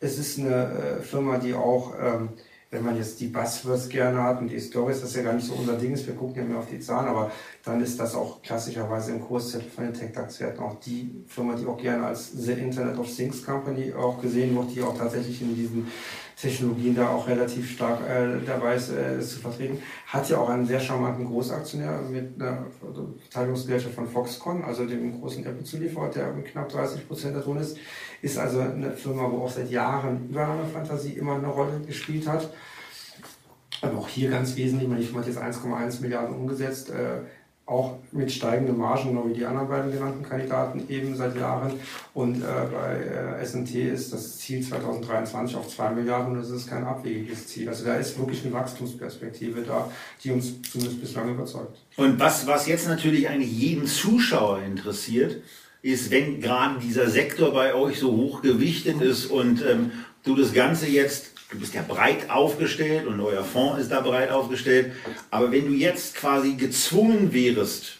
Es ist eine äh, Firma, die auch, ähm, wenn man jetzt die Buzzwords gerne hat und die Stories, das ist ja gar nicht so unser Ding ist, wir gucken ja mehr auf die Zahlen, aber dann ist das auch klassischerweise im Kurszettel von den Tech-DAX-Werten auch die Firma, die auch gerne als The Internet of Things Company auch gesehen wird, die auch tatsächlich in diesen Technologien da auch relativ stark äh, dabei ist, äh, zu vertreten. Hat ja auch einen sehr charmanten Großaktionär mit einer Beteiligungsgesellschaft von Foxconn, also dem großen Apple-Zulieferer, der mit knapp 30 Prozent da drin ist. Ist also eine Firma, wo auch seit Jahren Übernahmefantasie immer eine Rolle gespielt hat. Aber auch hier ganz wesentlich, man hat jetzt 1,1 Milliarden umgesetzt. Äh, auch mit steigenden Margen, genau wie die anderen beiden genannten Kandidaten eben seit Jahren. Und äh, bei äh, S&T ist das Ziel 2023 auf 2 Milliarden und das ist kein abwegiges Ziel. Also da ist wirklich eine Wachstumsperspektive da, die uns zumindest bislang überzeugt. Und was, was jetzt natürlich eigentlich jeden Zuschauer interessiert, ist, wenn gerade dieser Sektor bei euch so hoch gewichtet ist und ähm, du das Ganze jetzt du bist ja breit aufgestellt und euer Fonds ist da breit aufgestellt. Aber wenn du jetzt quasi gezwungen wärst,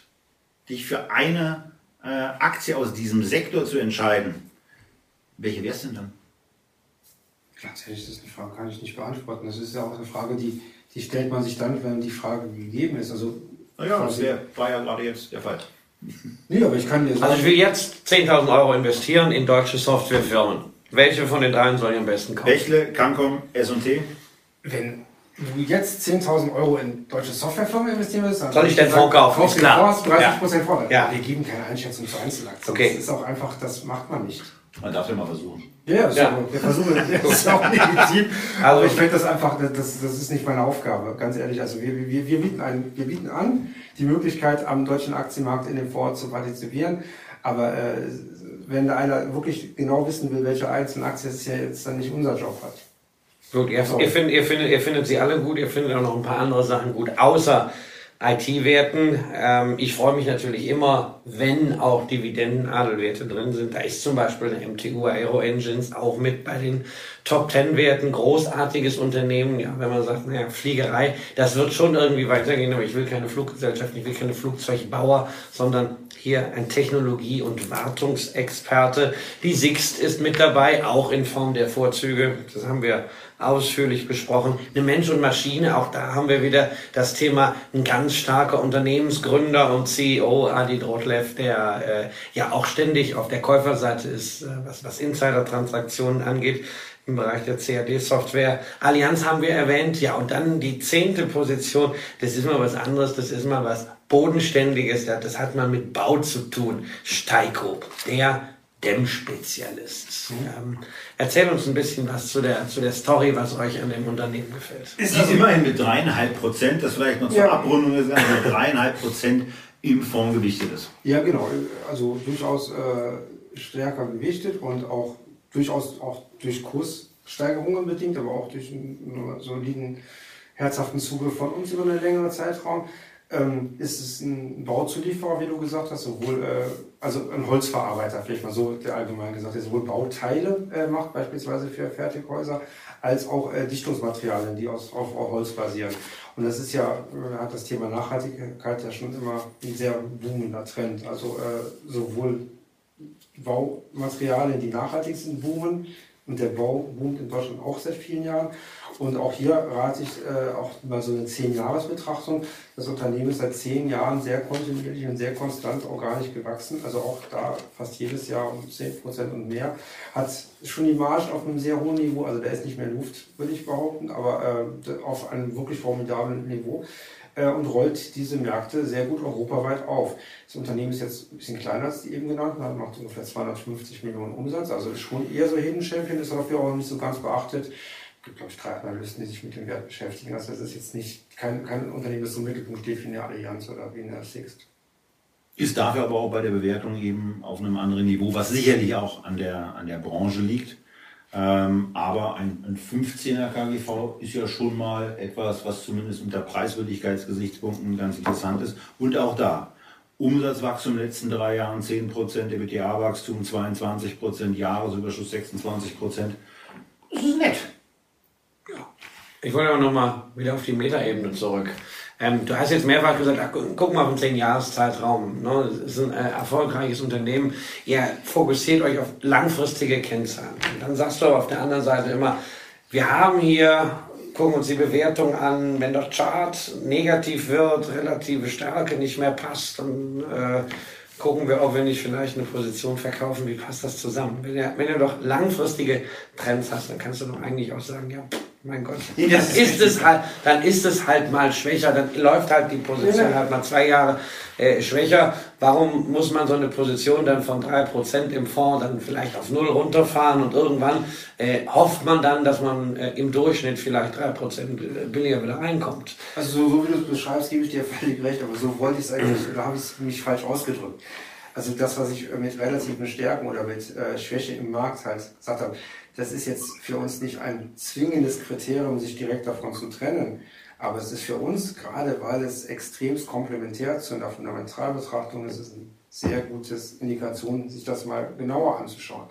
dich für eine äh, Aktie aus diesem Sektor zu entscheiden, welche wär's denn dann? Ganz ehrlich, das ist eine Frage, kann ich nicht beantworten. Das ist ja auch eine Frage, die, die stellt man sich dann, wenn die Frage gegeben ist. Also, naja, das wär, war ja gerade jetzt der Fall. Nee, aber ich kann dir sagen. Also ich will jetzt 10.000 Euro investieren in deutsche Softwarefirmen. Welche von den dreien soll ich am besten kaufen? Bächle, Cancom, S&T? Wenn du jetzt 10.000 Euro in deutsche Softwarefirmen investieren willst, dann Soll ich den Fonds kaufen? Kauf Ist den klar. Fonds, 30 Prozent Vorteil. Ja. Wir geben keine Einschätzung zu Einzelaktien. Okay. Das ist auch einfach, das macht man nicht. Man darf ja mal versuchen. Ja, das Ja. Wir versuchen, das ist auch legitim. Also- ich finde das einfach, das, das ist nicht meine Aufgabe, ganz ehrlich. Also wir, wir, wir, bieten ein, wir bieten an, die Möglichkeit, am deutschen Aktienmarkt in dem Fonds zu partizipieren. Aber äh, wenn da einer wirklich genau wissen will, welche einzelnen Aktien es ja jetzt dann nicht unser Job hat. Gut, ihr, So. ihr, findet, ihr, findet, ihr findet sie alle gut, ihr findet auch noch ein paar andere Sachen gut, außer IT-Werten. Ähm, ich freue mich natürlich immer, wenn auch Dividendenadelwerte drin sind. Da ist zum Beispiel eine MTU Aero Engines auch mit bei den Top 10 Werten. Großartiges Unternehmen. Ja, wenn man sagt, naja, Fliegerei, das wird schon irgendwie weitergehen, aber ich will keine Fluggesellschaft, ich will keine Flugzeugbauer, sondern hier ein Technologie- und Wartungsexperte. Die Sixt ist mit dabei, auch in Form der Vorzüge. Das haben wir ausführlich besprochen. Eine Mensch und Maschine, auch da haben wir wieder das Thema ein ganz starker Unternehmensgründer und CEO Adi Drotlev, der äh, ja auch ständig auf der Käuferseite ist, äh, was, was Insider-Transaktionen angeht im Bereich der CAD-Software. Allianz haben wir erwähnt, ja, und dann die zehnte Position, das ist mal was anderes, das ist mal was Bodenständiges, das hat mal mit Bau zu tun. Steiko, der Dämmspezialist. Ähm, erzähl uns ein bisschen was zu der, zu der Story, was euch an dem Unternehmen gefällt. Ist das immerhin mit dreieinhalb Prozent, das vielleicht noch zur Ja. Abrundung ist, also mit dreieinhalb Prozent im Fonds gewichtet ist. Ja, genau. Also durchaus äh, stärker gewichtet und auch durchaus auch durch Kurssteigerungen bedingt, aber auch durch einen soliden, herzhaften Zugriff von uns über einen längeren Zeitraum. Ähm, ist es ein Bauzulieferer, wie du gesagt hast, sowohl, äh, also ein Holzverarbeiter, vielleicht mal so der allgemein gesagt, der sowohl Bauteile äh, macht, beispielsweise für Fertighäuser, als auch äh, Dichtungsmaterialien, die aus, auf, auf Holz basieren. Und das ist ja, äh, hat das Thema Nachhaltigkeit ja schon immer ein sehr boomender Trend. Also äh, sowohl Baumaterialien, die nachhaltig sind, boomen. Und der Bau boomt in Deutschland auch seit vielen Jahren. Und auch hier rate ich äh, auch mal so eine 10-Jahres-Betrachtung. Das Unternehmen ist seit zehn Jahren sehr kontinuierlich und sehr konstant organisch gewachsen. Also auch da fast jedes Jahr um 10 Prozent und mehr. Hat schon die Margen auf einem sehr hohen Niveau. Also da ist nicht mehr Luft, würde ich behaupten, aber äh, auf einem wirklich formidablen Niveau äh, und rollt diese Märkte sehr gut europaweit auf. Das Unternehmen ist jetzt ein bisschen kleiner als die eben genannten, hat macht ungefähr 250 Millionen Umsatz, also ist schon eher so Hidden Champion, ist dafür auch nicht so ganz beachtet. Gibt, glaube ich, drei Analysten, die sich mit dem Wert beschäftigen. Also das ist jetzt nicht kein, kein Unternehmen, das so Mittelpunkt steht wie eine Allianz oder wie eine Sixt. Ist dafür aber auch bei der Bewertung eben auf einem anderen Niveau, was sicherlich auch an der, an der Branche liegt. Ähm, aber ein, ein 15er KGV ist ja schon mal etwas, was zumindest unter Preiswürdigkeitsgesichtspunkten ganz interessant ist. Und auch da, Umsatzwachstum in den letzten drei Jahren 10%, EBITDA-Wachstum 22%, Jahresüberschuss 26%. Das ist nett. Ich wollte aber nochmal wieder auf die Metaebene zurück. Ähm, du hast jetzt mehrfach gesagt, ach, gu- guck mal auf den 10-Jahres-Zeitraum. Ne? Das ist ein äh, erfolgreiches Unternehmen. Ihr fokussiert euch auf langfristige Kennzahlen. Und dann sagst du aber auf der anderen Seite immer, wir haben hier, gucken uns die Bewertung an, wenn der Chart negativ wird, relative Stärke nicht mehr passt, dann äh, gucken wir, ob wir nicht vielleicht eine Position verkaufen. Wie passt das zusammen? Wenn du, wenn doch langfristige Trends hast, dann kannst du doch eigentlich auch sagen, ja, pff, mein Gott, Nee, das ist es halt, dann ist es halt mal schwächer, dann läuft halt die Position Ja. halt mal zwei Jahre äh, schwächer. Warum muss man so eine Position dann von drei Prozent im Fonds dann vielleicht auf null runterfahren und irgendwann äh, hofft man dann, dass man äh, im Durchschnitt vielleicht drei Prozent billiger wieder reinkommt? Also so, so wie du es beschreibst, gebe ich dir völlig recht, aber so wollte ich es eigentlich, da habe ich mich falsch ausgedrückt. Also das, was ich mit relativen Stärken oder mit äh, Schwäche im Markt halt gesagt habe, das ist jetzt für uns nicht ein zwingendes Kriterium, sich direkt davon zu trennen. Aber es ist für uns, gerade weil es extremst komplementär zu einer Fundamentalbetrachtung ist, es eine sehr gutes Indikation, sich das mal genauer anzuschauen.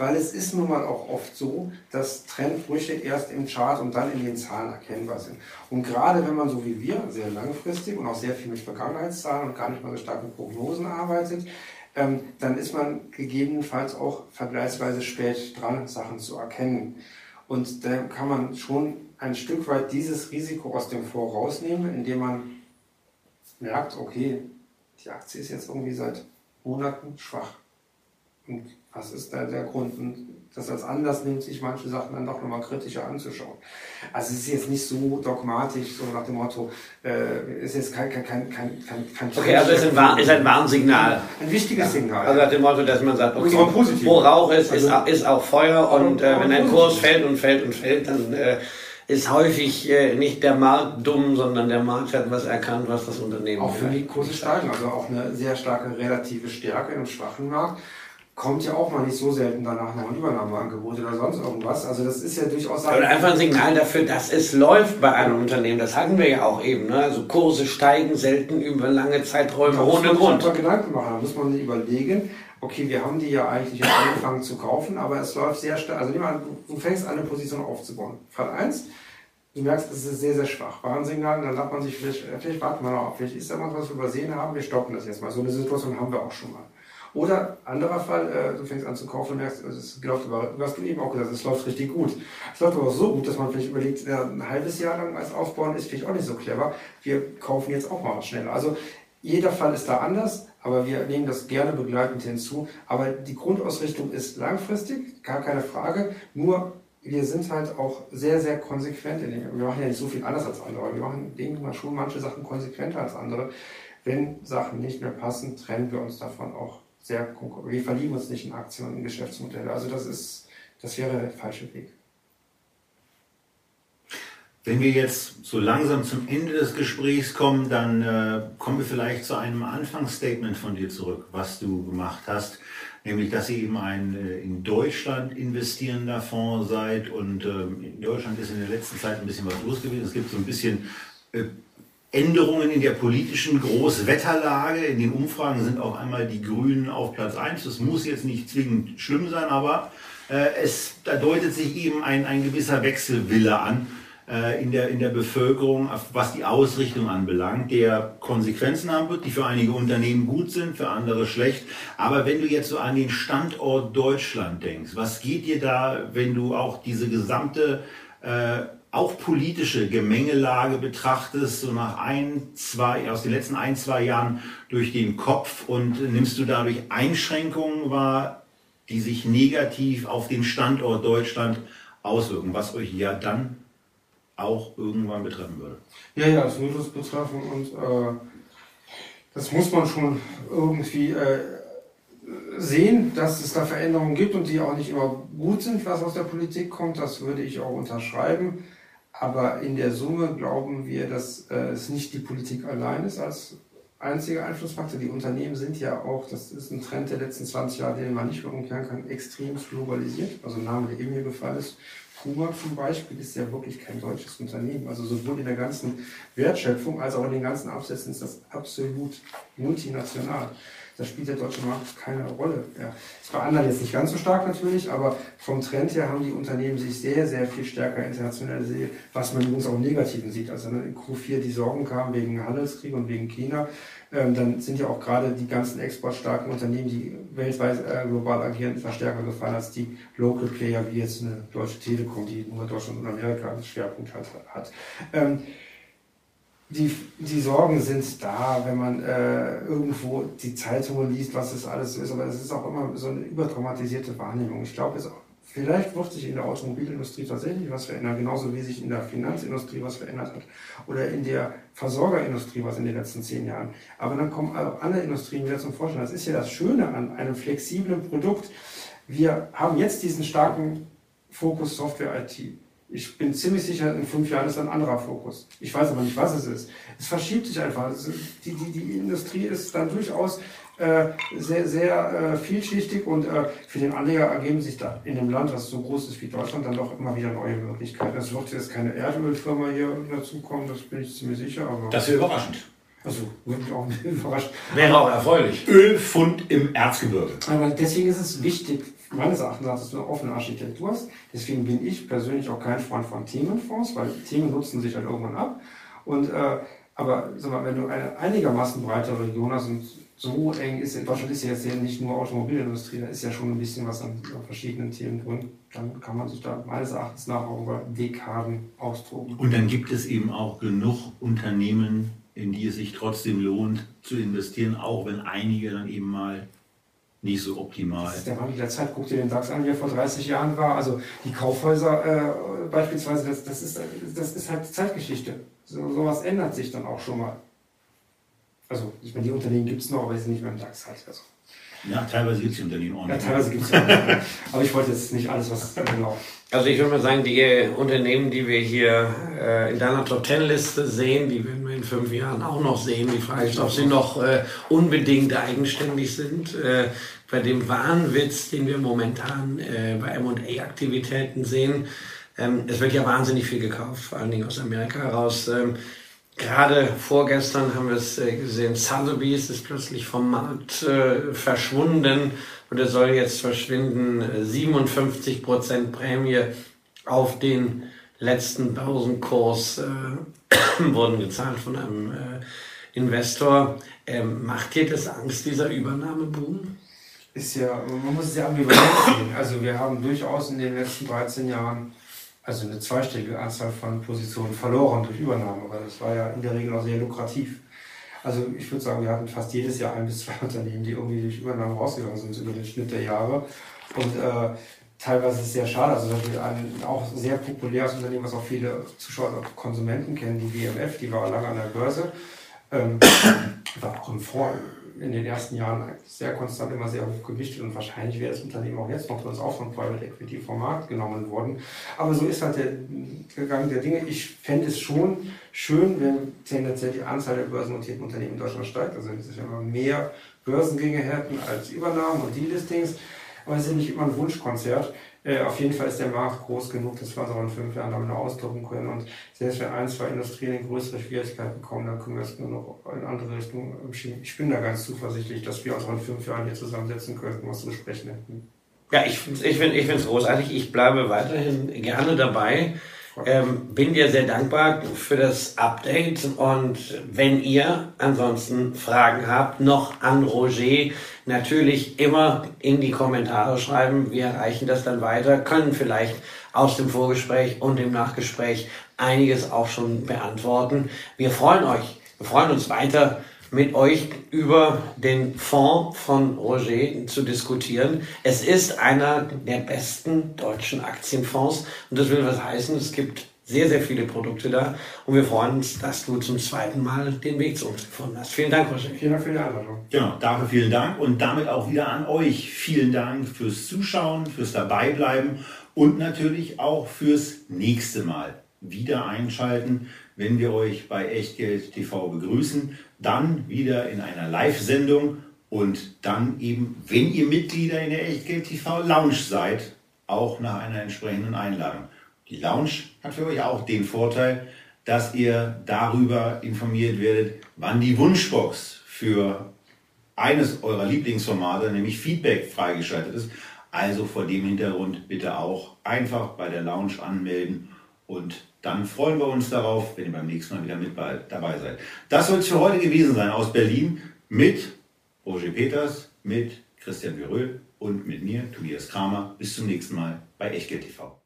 Weil es ist nun mal auch oft so, dass Trendbrüche erst im Chart und dann in den Zahlen erkennbar sind. Und gerade wenn man so wie wir sehr langfristig und auch sehr viel mit Vergangenheitszahlen und gar nicht mal so stark mit Prognosen arbeitet, ähm, dann ist man gegebenenfalls auch vergleichsweise spät dran, Sachen zu erkennen. Und da kann man schon ein Stück weit dieses Risiko aus dem Fonds rausnehmen, indem man merkt, okay, die Aktie ist jetzt irgendwie seit Monaten schwach. Und was ist da der Grund? Und das als Anlass nimmt, sich manche Sachen dann doch nochmal kritischer anzuschauen. Also es ist jetzt nicht so dogmatisch, so nach dem Motto, äh, ist jetzt kein, kein, kein, kein, kein Okay, also es ist ein, ist ein Warnsignal. Ein wichtiges Signal. Also nach dem Motto, dass man sagt, okay, wo Rauch ist, ist, also, ist auch Feuer und äh, wenn ein Kurs fällt und fällt und fällt, dann äh, ist häufig äh, nicht der Markt dumm, sondern der Markt hat was erkannt, was das Unternehmen Auch für die Kurse steigen, also auch eine sehr starke relative Stärke im schwachen Markt kommt ja auch mal nicht so selten danach noch ein Übernahmeangebot oder sonst irgendwas. Also das ist ja durchaus... Oder einfach ein Signal dafür, dass es läuft bei einem Unternehmen. Das hatten wir ja auch eben. Ne? Also Kurse steigen selten über lange Zeiträume da ohne Grund. Da Gedanken machen. Da muss man sich überlegen, okay, wir haben die ja eigentlich jetzt angefangen zu kaufen, aber es läuft sehr stark. Also an, du fängst an, eine Position aufzubauen. Fall 1, du merkst, es ist sehr, sehr schwach. Warnsignal, dann sagt man sich, vielleicht, vielleicht warten wir noch, vielleicht ist da was, was wir übersehen haben, wir stoppen das jetzt mal. So eine Situation haben wir auch schon mal. Oder anderer Fall, äh, du fängst an zu kaufen und merkst, es läuft aber, was du eben auch gesagt hast, es läuft richtig gut. Es läuft aber so gut, dass man vielleicht überlegt, ja, ein halbes Jahr lang als Aufbauen ist vielleicht auch nicht so clever. Wir kaufen jetzt auch mal schneller. Also jeder Fall ist da anders, aber wir nehmen das gerne begleitend hinzu. Aber die Grundausrichtung ist langfristig, gar keine Frage. Nur wir sind halt auch sehr, sehr konsequent in dem. Wir machen ja nicht so viel anders als andere. Wir machen, denke mal, schon manche Sachen konsequenter als andere. Wenn Sachen nicht mehr passen, trennen wir uns davon auch sehr wir verlieben uns nicht in Aktien und Geschäftsmodelle. Also das ist, das wäre der falsche Weg. Wenn wir jetzt so langsam zum Ende des Gesprächs kommen, dann äh, kommen wir vielleicht zu einem Anfangsstatement von dir zurück, was du gemacht hast, nämlich dass ihr eben ein äh, in Deutschland investierender Fonds seid und ähm, in Deutschland ist in der letzten Zeit ein bisschen was los gewesen. Es gibt so ein bisschen äh, Änderungen in der politischen Großwetterlage. In den Umfragen sind auf einmal die Grünen auf Platz 1. Das muss jetzt nicht zwingend schlimm sein, aber äh, es, da deutet sich eben ein, ein gewisser Wechselwille an äh, in, der, in der Bevölkerung, was die Ausrichtung anbelangt, der Konsequenzen haben wird, die für einige Unternehmen gut sind, für andere schlecht. Aber wenn du jetzt so an den Standort Deutschland denkst, was geht dir da, wenn du auch diese gesamte äh, auch politische Gemengelage betrachtest, so nach ein, zwei, aus den letzten ein, zwei Jahren durch den Kopf und nimmst du dadurch Einschränkungen wahr, die sich negativ auf den Standort Deutschland auswirken, was euch ja dann auch irgendwann betreffen würde? Ja, ja, es würde es betreffen und äh, das muss man schon irgendwie äh, sehen, dass es da Veränderungen gibt und die auch nicht immer gut sind, was aus der Politik kommt. Das würde ich auch unterschreiben. Aber in der Summe glauben wir, dass äh, es nicht die Politik allein ist als einziger Einflussfaktor. Die Unternehmen sind ja auch, das ist ein Trend der letzten 20 Jahre, den man nicht mehr umkehren kann, extrem globalisiert. Also ein Name, der eben hier gefallen ist. Puma zum Beispiel ist ja wirklich kein deutsches Unternehmen. Also sowohl in der ganzen Wertschöpfung als auch in den ganzen Absätzen ist das absolut multinational da spielt der deutsche Markt keine Rolle. Ja. Ist bei anderen jetzt nicht ganz so stark natürlich, aber vom Trend her haben die Unternehmen sich sehr, sehr viel stärker internationalisiert, was man übrigens auch im Negativen sieht. Also in Q4 die Sorgen kamen wegen Handelskrieg und wegen China, ähm, dann sind ja auch gerade die ganzen exportstarken Unternehmen, die weltweit äh, global agieren, etwas stärker gefallen als die Local Player wie jetzt eine Deutsche Telekom, die nur Deutschland und Amerika als Schwerpunkt hat. hat. Ähm, die, die Sorgen sind da, wenn man äh, irgendwo die Zeitungen liest, was es alles ist, aber es ist auch immer so eine übertraumatisierte Wahrnehmung. Ich glaube, vielleicht wird sich in der Automobilindustrie tatsächlich was verändern, genauso wie sich in der Finanzindustrie was verändert hat oder in der Versorgerindustrie was in den letzten zehn Jahren. Aber dann kommen auch andere Industrien wieder zum Vorschein. Das ist ja das Schöne an einem flexiblen Produkt. Wir haben jetzt diesen starken Fokus Software-IT. Ich bin ziemlich sicher, in fünf Jahren ist ein anderer Fokus. Ich weiß aber nicht, was es ist. Es verschiebt sich einfach. Die, die, die Industrie ist dann durchaus äh, sehr, sehr äh, vielschichtig und äh, für den Anleger ergeben sich da in einem Land, das so groß ist wie Deutschland, dann doch immer wieder neue Möglichkeiten. Es wird jetzt keine Erdölfirma hier dazukommen, das bin ich ziemlich sicher. Aber das wäre überraschend. Also, würde mich auch überrascht. Wäre auch erfreulich. Ölfund im Erzgebirge. Aber deswegen ist es wichtig, meines Erachtens dass du eine offene Architektur hast. Deswegen bin ich persönlich auch kein Freund von Themenfonds, weil Themen nutzen sich halt irgendwann ab. Und, äh, aber sag mal, wenn du eine einigermaßen breite Region hast und so eng ist, in Deutschland ist ja jetzt nicht nur Automobilindustrie, da ist ja schon ein bisschen was an, an verschiedenen Themen drin, dann kann man sich da meines Erachtens nach auch über Dekaden austoben. Und dann gibt es eben auch genug Unternehmen, in die es sich trotzdem lohnt zu investieren, auch wenn einige dann eben mal nicht so optimal. Das ist der Wandel der Zeit. Guck dir den DAX an, wie er vor 30 Jahren war. Also die Kaufhäuser äh, beispielsweise, das, das, ist, das ist halt Zeitgeschichte. So, sowas ändert sich dann auch schon mal. Also, ich meine, die Unternehmen gibt es noch, aber sie sind nicht mehr im DAX halt. Also. Ja, teilweise gibt es die Unternehmen auch nicht. Ja, teilweise gibt es ja Aber ich wollte jetzt nicht alles, was genau. Also ich würde mal sagen, die Unternehmen, die wir hier äh, in deiner Top Ten Liste sehen, die wir in fünf Jahren auch noch sehen. Die Frage ist, ob sie noch äh, unbedingt eigenständig sind. Äh, bei dem Wahnwitz, den wir momentan äh, bei M&A-Aktivitäten sehen, ähm, es wird ja wahnsinnig viel gekauft, vor allen Dingen aus Amerika heraus. Ähm, Gerade vorgestern haben wir es äh, gesehen, Sotheby's ist plötzlich vom Markt äh, verschwunden und er soll jetzt verschwinden. 57 Prozent Prämie auf den letzten Börsenkurs äh, wurden gezahlt von einem äh, Investor. Ähm, macht dir das Angst, dieser Übernahmeboom? Ist ja, man muss es ja ambivalent sehen. Also wir haben durchaus in den letzten 13 Jahren also eine zweistellige Anzahl von Positionen verloren durch Übernahme, weil das war ja in der Regel auch sehr lukrativ. Also ich würde sagen, wir hatten fast jedes Jahr ein bis zwei Unternehmen, die irgendwie durch Übernahme rausgegangen sind über den Schnitt der Jahre. Und äh, teilweise es sehr schade. Also ein auch sehr populäres Unternehmen, was auch viele Zuschauer und Konsumenten kennen, die WMF, die war lange an der Börse, ähm, war auch im Fonds in den ersten Jahren sehr konstant immer sehr hoch gewichtet und wahrscheinlich wäre das Unternehmen auch jetzt noch bei uns auch von Private Equity vom Markt genommen worden. Aber so ist halt der Gang der Dinge. Ich fände es schon schön, wenn tendenziell die Anzahl der börsennotierten Unternehmen in Deutschland steigt. Also wenn sich immer mehr Börsengänge hätten als Übernahmen und Delistings. Aber es ist nicht immer ein Wunschkonzert. Äh, auf jeden Fall ist der Markt groß genug, dass wir uns auch in fünf Jahren damit ausdrucken können. Und selbst wenn ein, zwei Industrien in größere Schwierigkeiten kommen, dann können wir es nur noch in andere Richtungen schieben. Ich bin da ganz zuversichtlich, dass wir uns auch in fünf Jahren hier zusammensetzen könnten, was zu besprechen hätten. Ja, ich, ich finde es großartig. Ich bleibe weiterhin gerne dabei. Ähm, bin dir sehr dankbar für das Update und wenn ihr ansonsten Fragen habt, noch an Roger, natürlich immer in die Kommentare schreiben. Wir erreichen das dann weiter, können vielleicht aus dem Vorgespräch und dem Nachgespräch einiges auch schon beantworten. Wir freuen euch, wir freuen uns weiter mit euch über den Fonds von Roger zu diskutieren. Es ist einer der besten deutschen Aktienfonds und das will was heißen, es gibt sehr, sehr viele Produkte da und wir freuen uns, dass du zum zweiten Mal den Weg zu uns gefunden hast. Vielen Dank, Roger. Vielen Dank für die Einladung. Genau, dafür vielen Dank und damit auch wieder an euch. Vielen Dank fürs Zuschauen, fürs Dabeibleiben und natürlich auch fürs nächste Mal wieder einschalten, wenn wir euch bei Echtgeld TV begrüßen dann wieder in einer Live-Sendung und dann eben, wenn ihr Mitglieder in der Echtgeld TV Lounge seid, auch nach einer entsprechenden Einladung. Die Lounge hat für euch auch den Vorteil, dass ihr darüber informiert werdet, wann die Wunschbox für eines eurer Lieblingsformate, nämlich Feedback, freigeschaltet ist. Also vor dem Hintergrund bitte auch einfach bei der Lounge anmelden und dann freuen wir uns darauf, wenn ihr beim nächsten Mal wieder mit dabei seid. Das soll es für heute gewesen sein aus Berlin mit Roger Peters, mit Christian Veröhl und mit mir, Tobias Kramer. Bis zum nächsten Mal bei Echtgeld TV.